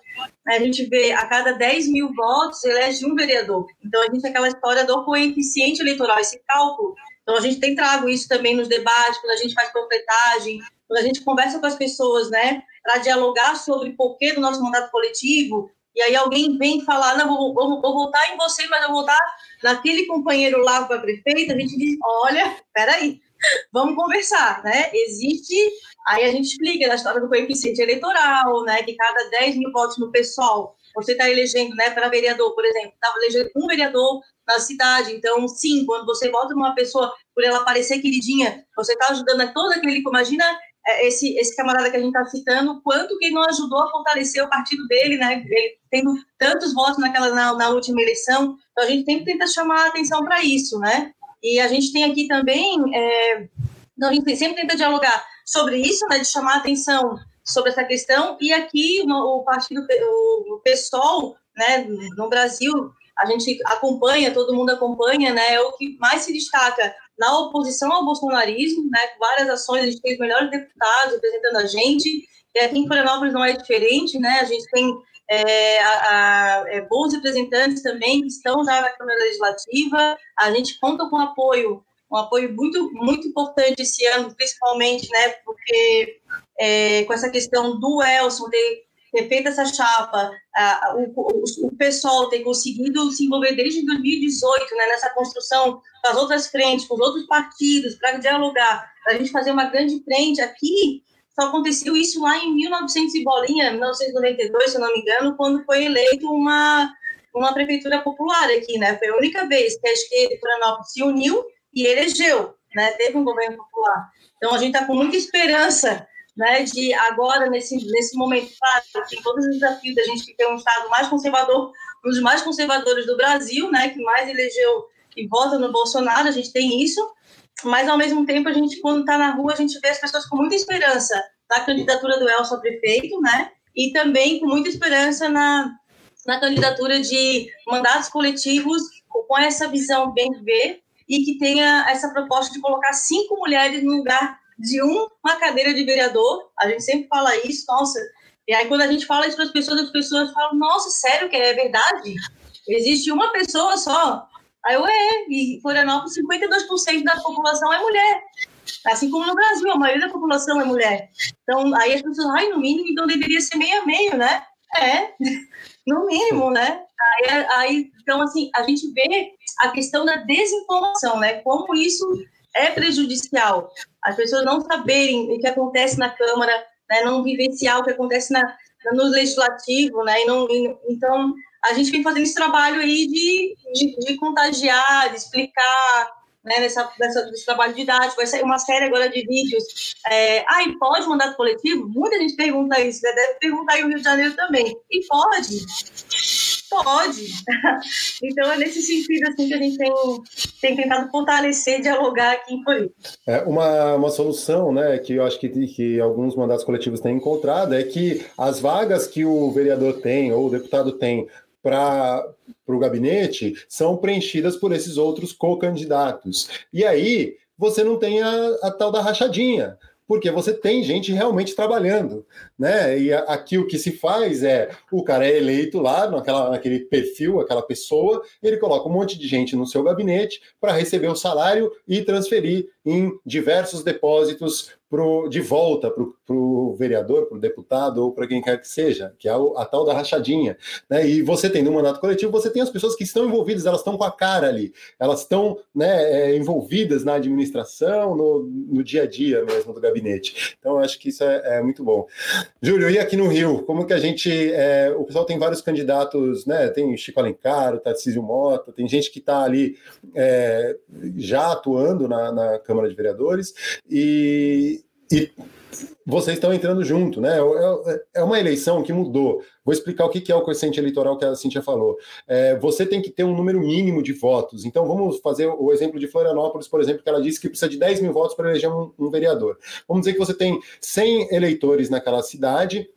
a gente vê a cada 10 mil votos elege um vereador. Então, a gente tem aquela história do coeficiente eleitoral, esse cálculo. Então, a gente tem trago isso também nos debates, quando a gente faz completagem, quando a gente conversa com as pessoas, né, para dialogar sobre o porquê do nosso mandato coletivo, e aí alguém vem falar, não, vou, vou, vou votar em você, mas eu vou votar naquele companheiro lá para prefeito, a gente diz, olha, peraí, vamos conversar, né? Existe, aí a gente explica da história do coeficiente eleitoral, né? Que cada 10 mil votos no pessoal, você está elegendo, né, para vereador, por exemplo, estava elegendo um vereador na cidade, então, sim, quando você vota numa pessoa por ela parecer queridinha, você está ajudando a todo aquele, imagina esse, esse camarada que a gente está citando, quanto que não ajudou a fortalecer o partido dele, né? Ele tendo tantos votos naquela, na, na última eleição. Então, a gente sempre tenta chamar a atenção para isso, né? E a gente tem aqui também, é, então, a gente sempre tenta dialogar sobre isso, né? De chamar a atenção sobre essa questão. E aqui, o partido, o PSOL, né? No Brasil, a gente acompanha, todo mundo acompanha, né? É o que mais se destaca na oposição ao bolsonarismo, né, várias ações, a gente tem os melhores deputados representando a gente, e aqui em Florianópolis não é diferente, né, a gente tem é, a, a, é, bons representantes também que estão já na Câmara Legislativa, a gente conta com apoio, um apoio muito, muito importante esse ano, principalmente, né, porque é, com essa questão do Elson ter ter feito essa chapa, o, o, pessoal ter conseguido se envolver desde 2018 né, nessa construção com as outras frentes, com os outros partidos, para dialogar, para a gente fazer uma grande frente aqui, só aconteceu isso lá em 1900 e bolinha, 1992, se eu não me engano, quando foi eleito uma, uma prefeitura popular aqui, né? Foi a única vez que a esquerda de Florianópolis se uniu e elegeu, né? Teve um governo popular. Então, a gente está com muita esperança né, de agora, nesse, nesse momento, claro, tem todos os desafios da gente ter um Estado mais conservador, um dos mais conservadores do Brasil, né, que mais elegeu e vota no Bolsonaro, a gente tem isso, mas ao mesmo tempo, a gente, quando está na rua, a gente vê as pessoas com muita esperança na candidatura do Elson a prefeito, né, e também com muita esperança na, na candidatura de mandatos coletivos com essa visão bem ver e que tenha essa proposta de colocar cinco mulheres no lugar de uma cadeira de vereador. A gente sempre fala isso, nossa. E aí, quando a gente fala isso para as pessoas, as pessoas falam: Nossa, sério que é verdade? Existe uma pessoa só. Aí eu, é, e Florianópolis, 52% da população é mulher. Assim como no Brasil, a maioria da população é mulher. Então, aí as pessoas, ai, no mínimo, então deveria ser meio a meio, né? É, no mínimo, né? Aí, aí, então, assim, a gente vê a questão da desinformação, né? Como isso é prejudicial. As pessoas não saberem o que acontece na Câmara, né, não vivenciar o que acontece na, no Legislativo, né, e não, e, então a gente vem fazendo esse trabalho aí de, de, de contagiar, de explicar, né, nessa, nessa, nesse trabalho didático. Vai sair uma série agora de vídeos. É, ah, e pode mandato coletivo? Muita gente pergunta isso, né? deve perguntar aí o Rio de Janeiro também. E pode. Pode. então é nesse sentido assim que a gente tem, tem tentado fortalecer, dialogar aqui em Floripa. É uma, uma solução, né, que eu acho que, que alguns mandatos coletivos têm encontrado é que as vagas que o vereador tem ou o deputado tem para o gabinete são preenchidas por esses outros co-candidatos. E aí você não tem a, a tal da rachadinha porque você tem gente realmente trabalhando, né? E aqui o que se faz é o cara é eleito lá naquela, naquele perfil, aquela pessoa, ele coloca um monte de gente no seu gabinete para receber o salário e transferir em diversos depósitos pro, de volta para o vereador, para o deputado ou para quem quer que seja, que é a, a tal da rachadinha. Né? E você tem no mandato coletivo, você tem as pessoas que estão envolvidas, elas estão com a cara ali, elas estão né, é, envolvidas na administração, no, no, dia a dia mesmo do gabinete. Então, eu acho que isso é, é muito bom. Júlio, e aqui no Rio, como que a gente. É, o pessoal tem vários candidatos, né? Tem Chico Alencar, Tarcísio Mota, tem gente que está ali é, já atuando na, na Câmara de Vereadores e, e vocês estão entrando junto, né? É, é uma eleição que mudou. Vou explicar o que é o coeficiente eleitoral que a Cintia falou. É, você tem que ter um número mínimo de votos. Então, vamos fazer o exemplo de Florianópolis, por exemplo, que ela disse que precisa de 10 mil votos para eleger um, um vereador. Vamos dizer que você tem 100 eleitores naquela cidade,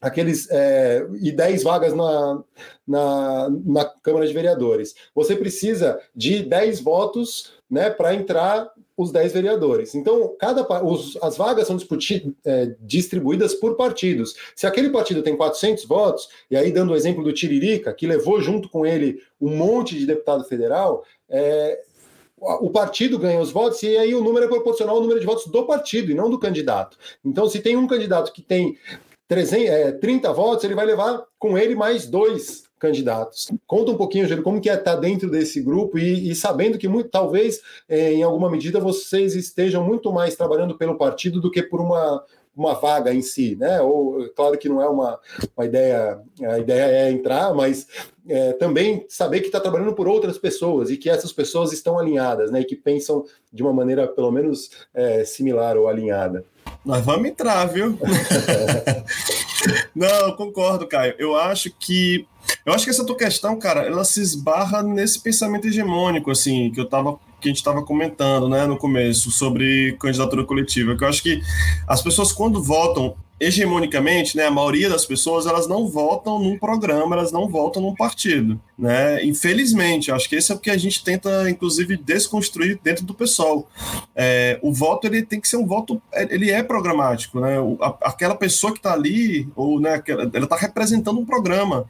aqueles é, e 10 vagas na, na, na Câmara de Vereadores. Você precisa de 10 votos né, para entrar os 10 vereadores. Então, cada os, as vagas são é, distribuídas por partidos. Se aquele partido tem 400 votos, e aí dando o exemplo do Tiririca, que levou junto com ele um monte de deputado federal, é, o partido ganha os votos e aí o número é proporcional ao número de votos do partido e não do candidato. Então, se tem um candidato que tem 300, é, 30 votos, ele vai levar com ele mais dois candidatos. Conta um pouquinho, Júlio, como que é estar dentro desse grupo e, e sabendo que muito, talvez, é, em alguma medida, vocês estejam muito mais trabalhando pelo partido do que por uma, uma vaga em si, né? Ou claro que não é uma, uma ideia, a ideia é entrar, mas é, também saber que está trabalhando por outras pessoas e que essas pessoas estão alinhadas, né? E que pensam de uma maneira pelo menos é, similar ou alinhada. Nós vamos entrar, viu? Não, concordo, Caio. Eu acho que eu acho que essa tua questão, cara, ela se esbarra nesse pensamento hegemônico, assim, que eu tava que a gente estava comentando, né, no começo sobre candidatura coletiva, que eu acho que as pessoas quando votam hegemonicamente, né, a maioria das pessoas elas não votam num programa, elas não votam num partido, né? Infelizmente, acho que esse é o que a gente tenta, inclusive, desconstruir dentro do pessoal. É, o voto ele tem que ser um voto, ele é programático, né? O, a, aquela pessoa que está ali, ou né, ela está representando um programa.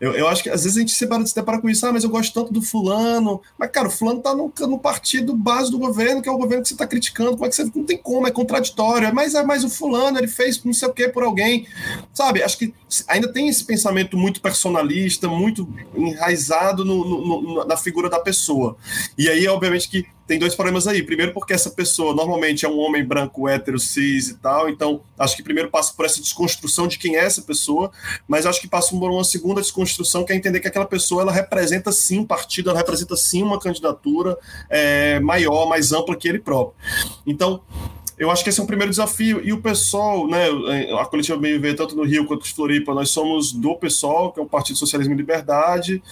Eu, eu, acho que às vezes a gente se depara com isso, ah, mas eu gosto tanto do fulano, mas cara, o fulano está no, no partido base do governo, que é o governo que você está criticando, como é que você não tem como, é contraditório, mas é mais o fulano, ele fez não sei o que por alguém, sabe? Acho que ainda tem esse pensamento muito personalista, muito enraizado no, no, na figura da pessoa. E aí, obviamente, que tem dois problemas aí. Primeiro, porque essa pessoa normalmente é um homem branco, hétero, cis e tal. Então, acho que primeiro passa por essa desconstrução de quem é essa pessoa, mas acho que passa por uma segunda desconstrução, que é entender que aquela pessoa ela representa sim um partido, ela representa sim uma candidatura é, maior, mais ampla que ele próprio. Então, eu acho que esse é um primeiro desafio. E o PSOL, né, a coletiva BMV, tanto no Rio quanto em Floripa, nós somos do PSOL, que é o Partido Socialismo e Liberdade,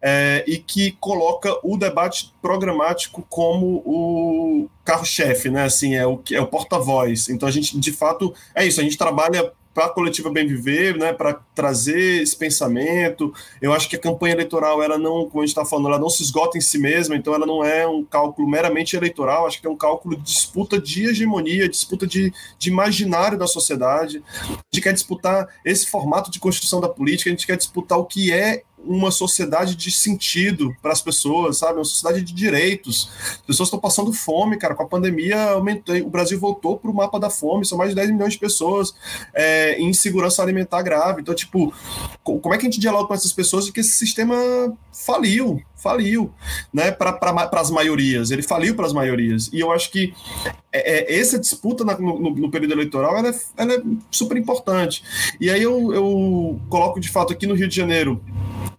é, e que coloca o debate programático como o carro-chefe, né? Assim, é o, é o porta-voz. Então a gente, de fato, é isso, a gente trabalha para a coletiva Bem Viver, né, para trazer esse pensamento. Eu acho que a campanha eleitoral, ela não, como a gente está falando, ela não se esgota em si mesma, então ela não é um cálculo meramente eleitoral, acho que é um cálculo de disputa de hegemonia, disputa de, de imaginário da sociedade. A gente quer disputar esse formato de construção da política, a gente quer disputar o que é uma sociedade de sentido para as pessoas, sabe? Uma sociedade de direitos. As pessoas estão passando fome, cara. Com a pandemia, aumentou, o Brasil voltou para o mapa da fome. São mais de 10 milhões de pessoas é, em insegurança alimentar grave. Então, tipo, como é que a gente dialoga com essas pessoas de que esse sistema faliu? Faliu, né? Para as maiorias. Ele faliu para as maiorias. E eu acho que é, é, essa disputa na, no, no, período eleitoral ela é, ela é super importante. E aí eu, eu coloco de fato aqui no Rio de Janeiro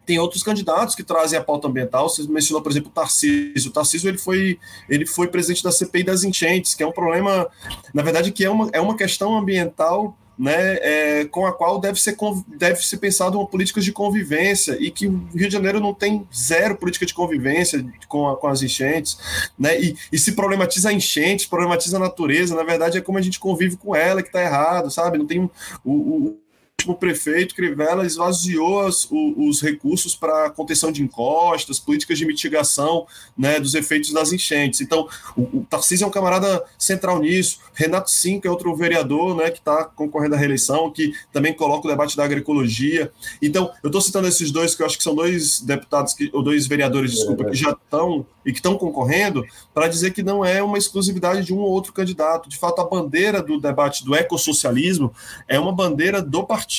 tem outros candidatos que trazem a pauta ambiental. Você mencionou, por exemplo, o Tarcísio. O Tarcísio ele foi, ele foi presidente da CPI das enchentes, que é um problema, na verdade, que é uma, é uma questão ambiental né, é, com a qual deve ser, deve ser pensado uma política de convivência e que o Rio de Janeiro não tem zero política de convivência com, a, com as enchentes, né, e, e se problematiza a enchente, problematiza a natureza, na verdade é como a gente convive com ela que está errado, sabe, não tem o último prefeito, Crivella, esvaziou os, recursos para contenção de encostas, políticas de mitigação né, dos efeitos das enchentes. Então, o, o Tarcísio é um camarada central nisso. Renato Cinco é outro vereador né, que está concorrendo à reeleição, que também coloca o debate da agroecologia. Então, eu estou citando esses dois, que eu acho que são dois deputados, que, ou dois vereadores, desculpa, que já estão e que estão concorrendo, para dizer que não é uma exclusividade de um ou outro candidato. De fato, a bandeira do debate do ecossocialismo é uma bandeira do partido.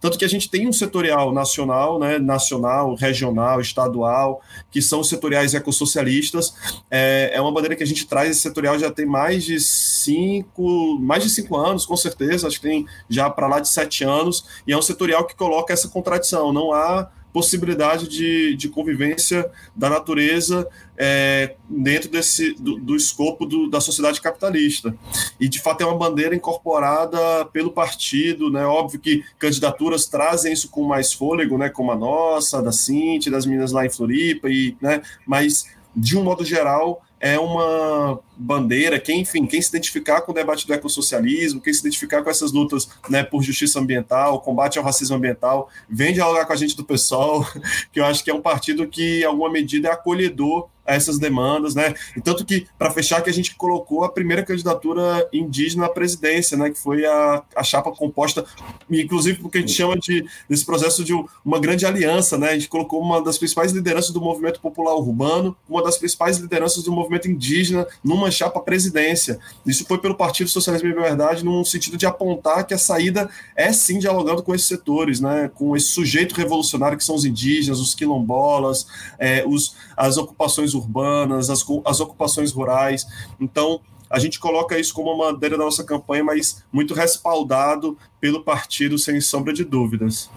Tanto que a gente tem um setorial nacional, né, nacional, regional, estadual, que são setoriais ecossocialistas. É, é uma bandeira que a gente traz, esse setorial já tem mais de cinco, mais de cinco anos, com certeza, acho que tem já para lá de sete anos, e é um setorial que coloca essa contradição. Não há possibilidade de, de convivência da natureza é, dentro desse, do, do escopo do, da sociedade capitalista. E, de fato, é uma bandeira incorporada pelo partido. Né? Óbvio que candidaturas trazem isso com mais fôlego, né? como a nossa, da Cinti, das meninas lá em Floripa, e, né? mas, de um modo geral, é uma bandeira, quem, enfim, quem se identificar com o debate do ecossocialismo, quem se identificar com essas lutas né, por justiça ambiental, combate ao racismo ambiental, vem dialogar com a gente do PSOL, que eu acho que é um partido que, em alguma medida, é acolhedor a essas demandas, né? E tanto que, para fechar, que a gente colocou a primeira candidatura indígena à presidência, né? Que foi a, a chapa composta, inclusive porque a gente chama de desse processo de uma grande aliança, né? A gente colocou uma das principais lideranças do movimento popular urbano, uma das principais lideranças do movimento indígena numa chapa presidência. Isso foi pelo Partido Socialismo e Liberdade, num sentido de apontar que a saída é sim dialogando com esses setores, né? Com esse sujeito revolucionário que são os indígenas, os quilombolas, é, os, as ocupações urbanas, as, as ocupações rurais. Então, a gente coloca isso como uma bandeira da nossa campanha, mas muito respaldado pelo partido, sem sombra de dúvidas.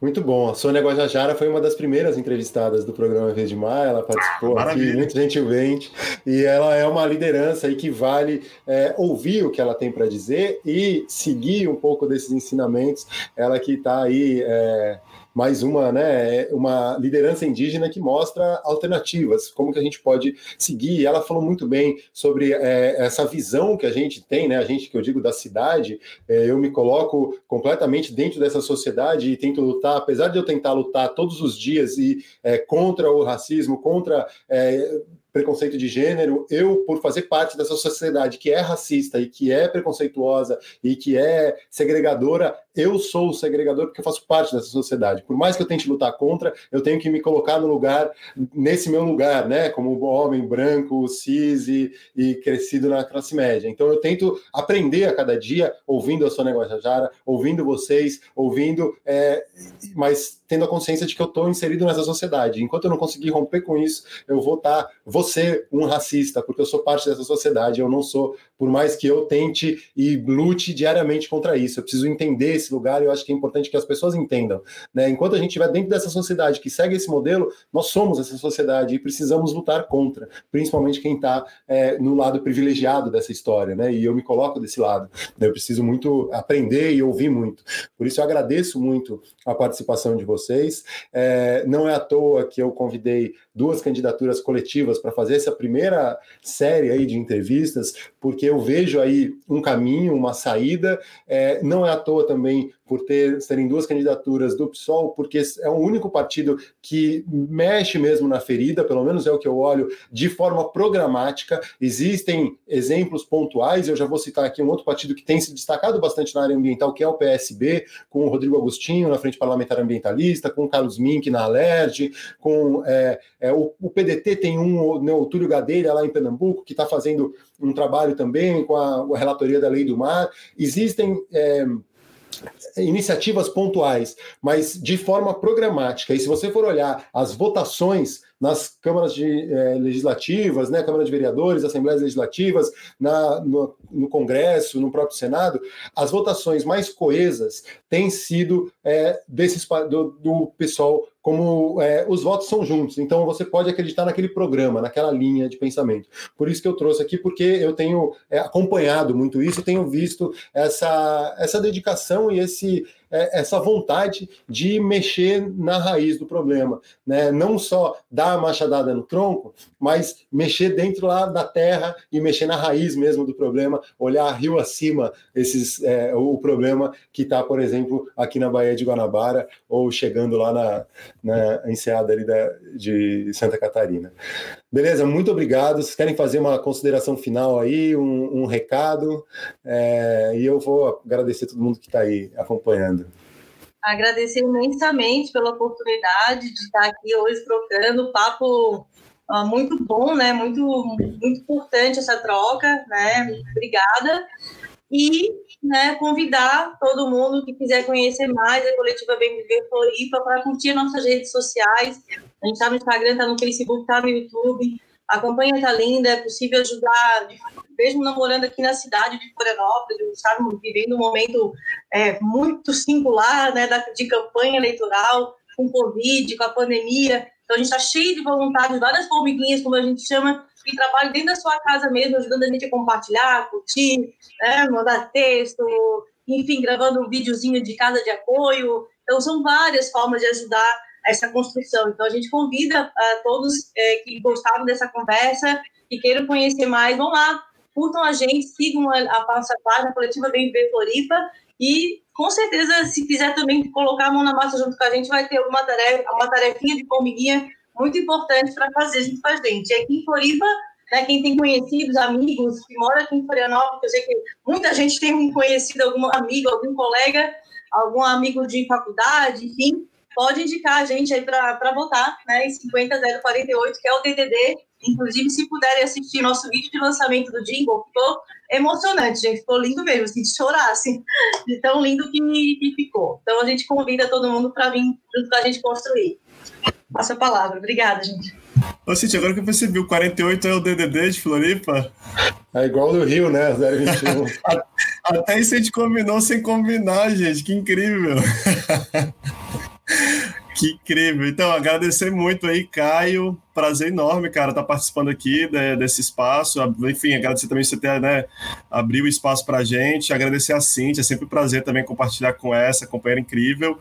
Muito bom. A Sônia Guajajara foi uma das primeiras entrevistadas do programa Vez de Mar, ela participou ah, aqui muito gentilmente, e ela é uma liderança aí que vale é, ouvir o que ela tem para dizer e seguir um pouco desses ensinamentos. Ela que está aí. É, mais uma, né, uma liderança indígena que mostra alternativas, como que a gente pode seguir. Ela falou muito bem sobre é, essa visão que a gente tem, né, a gente que eu digo da cidade, é, eu me coloco completamente dentro dessa sociedade e tento lutar, apesar de eu tentar lutar todos os dias e é, contra o racismo, contra é, preconceito de gênero, eu, por fazer parte dessa sociedade que é racista e que é preconceituosa e que é segregadora, eu sou o segregador porque eu faço parte dessa sociedade. Por mais que eu tente lutar contra, eu tenho que me colocar no lugar, nesse meu lugar, né? Como homem branco, cis e, e crescido na classe média. Então eu tento aprender a cada dia, ouvindo a Sônia Guajajara, ouvindo vocês, ouvindo, é, mas tendo a consciência de que eu estou inserido nessa sociedade. Enquanto eu não conseguir romper com isso, eu vou estar, tá, ser um racista, porque eu sou parte dessa sociedade, eu não sou, por mais que eu tente e lute diariamente contra isso. Eu preciso entender esse lugar e eu acho que é importante que as pessoas entendam. Né? Enquanto a gente estiver dentro dessa sociedade que segue esse modelo, nós somos essa sociedade e precisamos lutar contra, principalmente quem está é, no lado privilegiado dessa história, né? E eu me coloco desse lado. Eu preciso muito aprender e ouvir muito. Por isso eu agradeço muito a participação de vocês. É, não é à toa que eu convidei duas candidaturas coletivas para fazer essa primeira série aí de entrevistas, porque eu vejo aí um caminho, uma saída. É, não é à toa também por ter serem duas candidaturas do PSOL, porque é o único partido que mexe mesmo na ferida, pelo menos é o que eu olho, de forma programática. Existem exemplos pontuais, eu já vou citar aqui um outro partido que tem se destacado bastante na área ambiental, que é o PSB, com o Rodrigo Agostinho na Frente Parlamentar Ambientalista, com o Carlos Mink na Alerj, com é, é, o, o, PDT tem um, né, o Túlio Gadeira lá em Pernambuco, que está fazendo um trabalho também com a, a, relatoria da Lei do Mar. Existem. É, iniciativas pontuais, mas de forma programática. E se você for olhar as votações nas câmaras de, eh, legislativas, né, Câmara de Vereadores, Assembleias Legislativas, na, no, no, Congresso, no próprio Senado, as votações mais coesas têm sido eh, desses, do, do pessoal como é, os votos são juntos, então você pode acreditar naquele programa, naquela linha de pensamento. Por isso que eu trouxe aqui, porque eu tenho é, acompanhado muito isso, tenho visto essa, essa dedicação e esse é, essa vontade de mexer na raiz do problema, né? Não só dar a machadada no tronco, mas mexer dentro lá da terra e mexer na raiz mesmo do problema, olhar rio acima esses é, o problema que está, por exemplo, aqui na Baía de Guanabara ou chegando lá na, na enseada ali da, de Santa Catarina. Beleza, muito obrigado. Vocês querem fazer uma consideração final aí, um, um recado? É, e eu vou agradecer todo mundo que está aí acompanhando. Agradecer imensamente pela oportunidade de estar aqui hoje trocando papo uh, muito bom, né? Muito, muito importante essa troca, né? Obrigada. E né, convidar todo mundo que quiser conhecer mais a coletiva Bem Viver Floripa para curtir nossas redes sociais. A gente está no Instagram, está no Facebook, está no YouTube. A campanha está linda, é possível ajudar, mesmo não morando aqui na cidade de Florianópolis, estamos vivendo um momento é, muito singular né, de campanha eleitoral, com Covid, com a pandemia. Então, a gente está cheio de voluntários, várias formiguinhas, como a gente chama, que trabalham dentro da sua casa mesmo, ajudando a gente a compartilhar, curtir, né, mandar texto, enfim, gravando um videozinho de casa de apoio. Então, são várias formas de ajudar essa construção. Então, a gente convida a todos é, que gostaram dessa conversa e queiram conhecer mais, vão lá, curtam a gente, sigam a, nossa página coletiva Viver Floripa e, com certeza, se quiser também colocar a mão na massa junto com a gente, vai ter uma tarefa, uma tarefinha de formiguinha muito importante para fazer junto com a gente. Aqui em Floripa, né, quem tem conhecidos, amigos que moram aqui em Florianópolis, eu sei que muita gente tem um conhecido, algum amigo, algum colega, algum amigo de faculdade, enfim, pode indicar a gente aí para votar, né, em 50048, que é o DDD. Inclusive, se puderem assistir nosso vídeo de lançamento do Jingle, ficou emocionante, gente. Ficou lindo mesmo, assim, de chorar, assim, de tão lindo que, que ficou. Então, a gente convida todo mundo para vir junto com a gente construir. Passa a palavra. Obrigada, gente. Ô, Cintia, agora que eu percebi, o 48 é o DDD de Floripa? É igual do Rio, né? 021. Até isso a gente combinou sem combinar, gente. Que incrível. que incrível. Então, agradecer muito aí, Caio, prazer enorme, cara, estar tá participando aqui de, desse espaço. Enfim, agradecer também você ter, né, abrir o espaço para a gente. Agradecer a Cintia, é sempre um prazer também compartilhar com essa companheira incrível.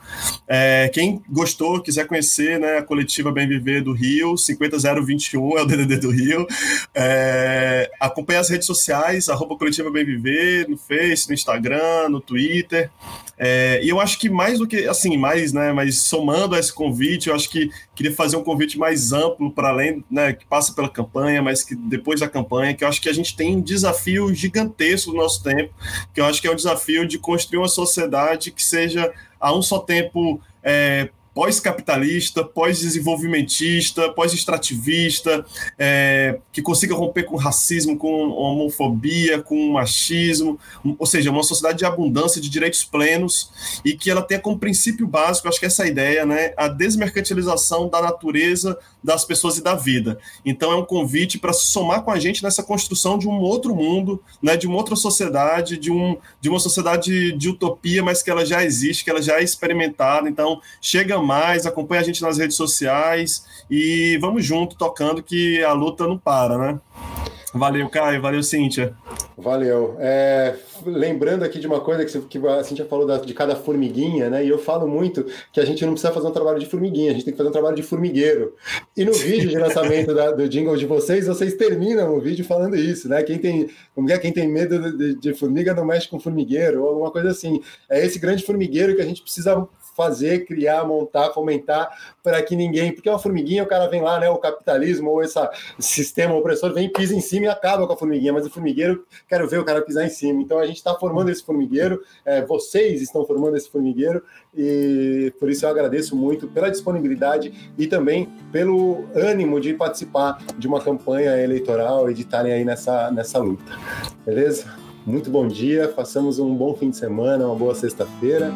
É, quem gostou, quiser conhecer, né, a coletiva Bem Viver do Rio, 50021 é o DDD do Rio. É, acompanhe as redes sociais, arroba coletiva Bem Viver, no Face, no Instagram, no Twitter. É, e eu acho que mais do que, assim, mais, né, mas somando a esse convite, eu acho que queria fazer um convite mais amplo para além, né, que passa pela campanha, mas que depois da campanha, que eu acho que a gente tem um desafio gigantesco no nosso tempo, que eu acho que é o desafio de construir uma sociedade que seja a um só tempo é, pós-capitalista, pós-desenvolvimentista, pós-extrativista, é, que consiga romper com racismo, com homofobia, com machismo, ou seja, uma sociedade de abundância de direitos plenos e que ela tenha como princípio básico, acho que essa é ideia, né, a desmercantilização da natureza, das pessoas e da vida. Então é um convite para somar com a gente nessa construção de um outro mundo, né, de uma outra sociedade, de, um, de uma sociedade de utopia, mas que ela já existe, que ela já é experimentada. Então chega mais, acompanha a gente nas redes sociais e vamos junto tocando que a luta não para, né? Valeu, Caio. Valeu, Cíntia. Valeu. É, lembrando aqui de uma coisa que, que a Cíntia falou da, de cada formiguinha, né? E eu falo muito que a gente não precisa fazer um trabalho de formiguinha, a gente tem que fazer um trabalho de formigueiro. E no vídeo de lançamento da, do jingle de vocês, vocês terminam o vídeo falando isso, né? Quem tem, como é, quem tem medo de, de formiga não mexe com formigueiro, ou alguma coisa assim. É esse grande formigueiro que a gente precisa fazer, criar, montar, fomentar para que ninguém, porque uma formiguinha, o cara vem lá, né, o capitalismo ou esse sistema opressor vem, pisa em cima e acaba com a formiguinha, mas o formigueiro, quero ver o cara pisar em cima. Então a gente está formando esse formigueiro, é, vocês estão formando esse formigueiro e por isso eu agradeço muito pela disponibilidade e também pelo ânimo de participar de uma campanha eleitoral e de estarem aí nessa, nessa luta. Beleza? Muito bom dia, façamos um bom fim de semana, uma boa sexta-feira.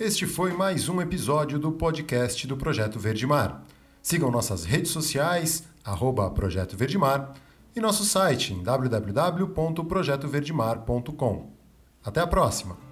Este foi mais um episódio do podcast do Projeto Verde Mar. Sigam nossas redes sociais, arroba Projeto e nosso site em www.projetoverdemar.com. Até a próxima!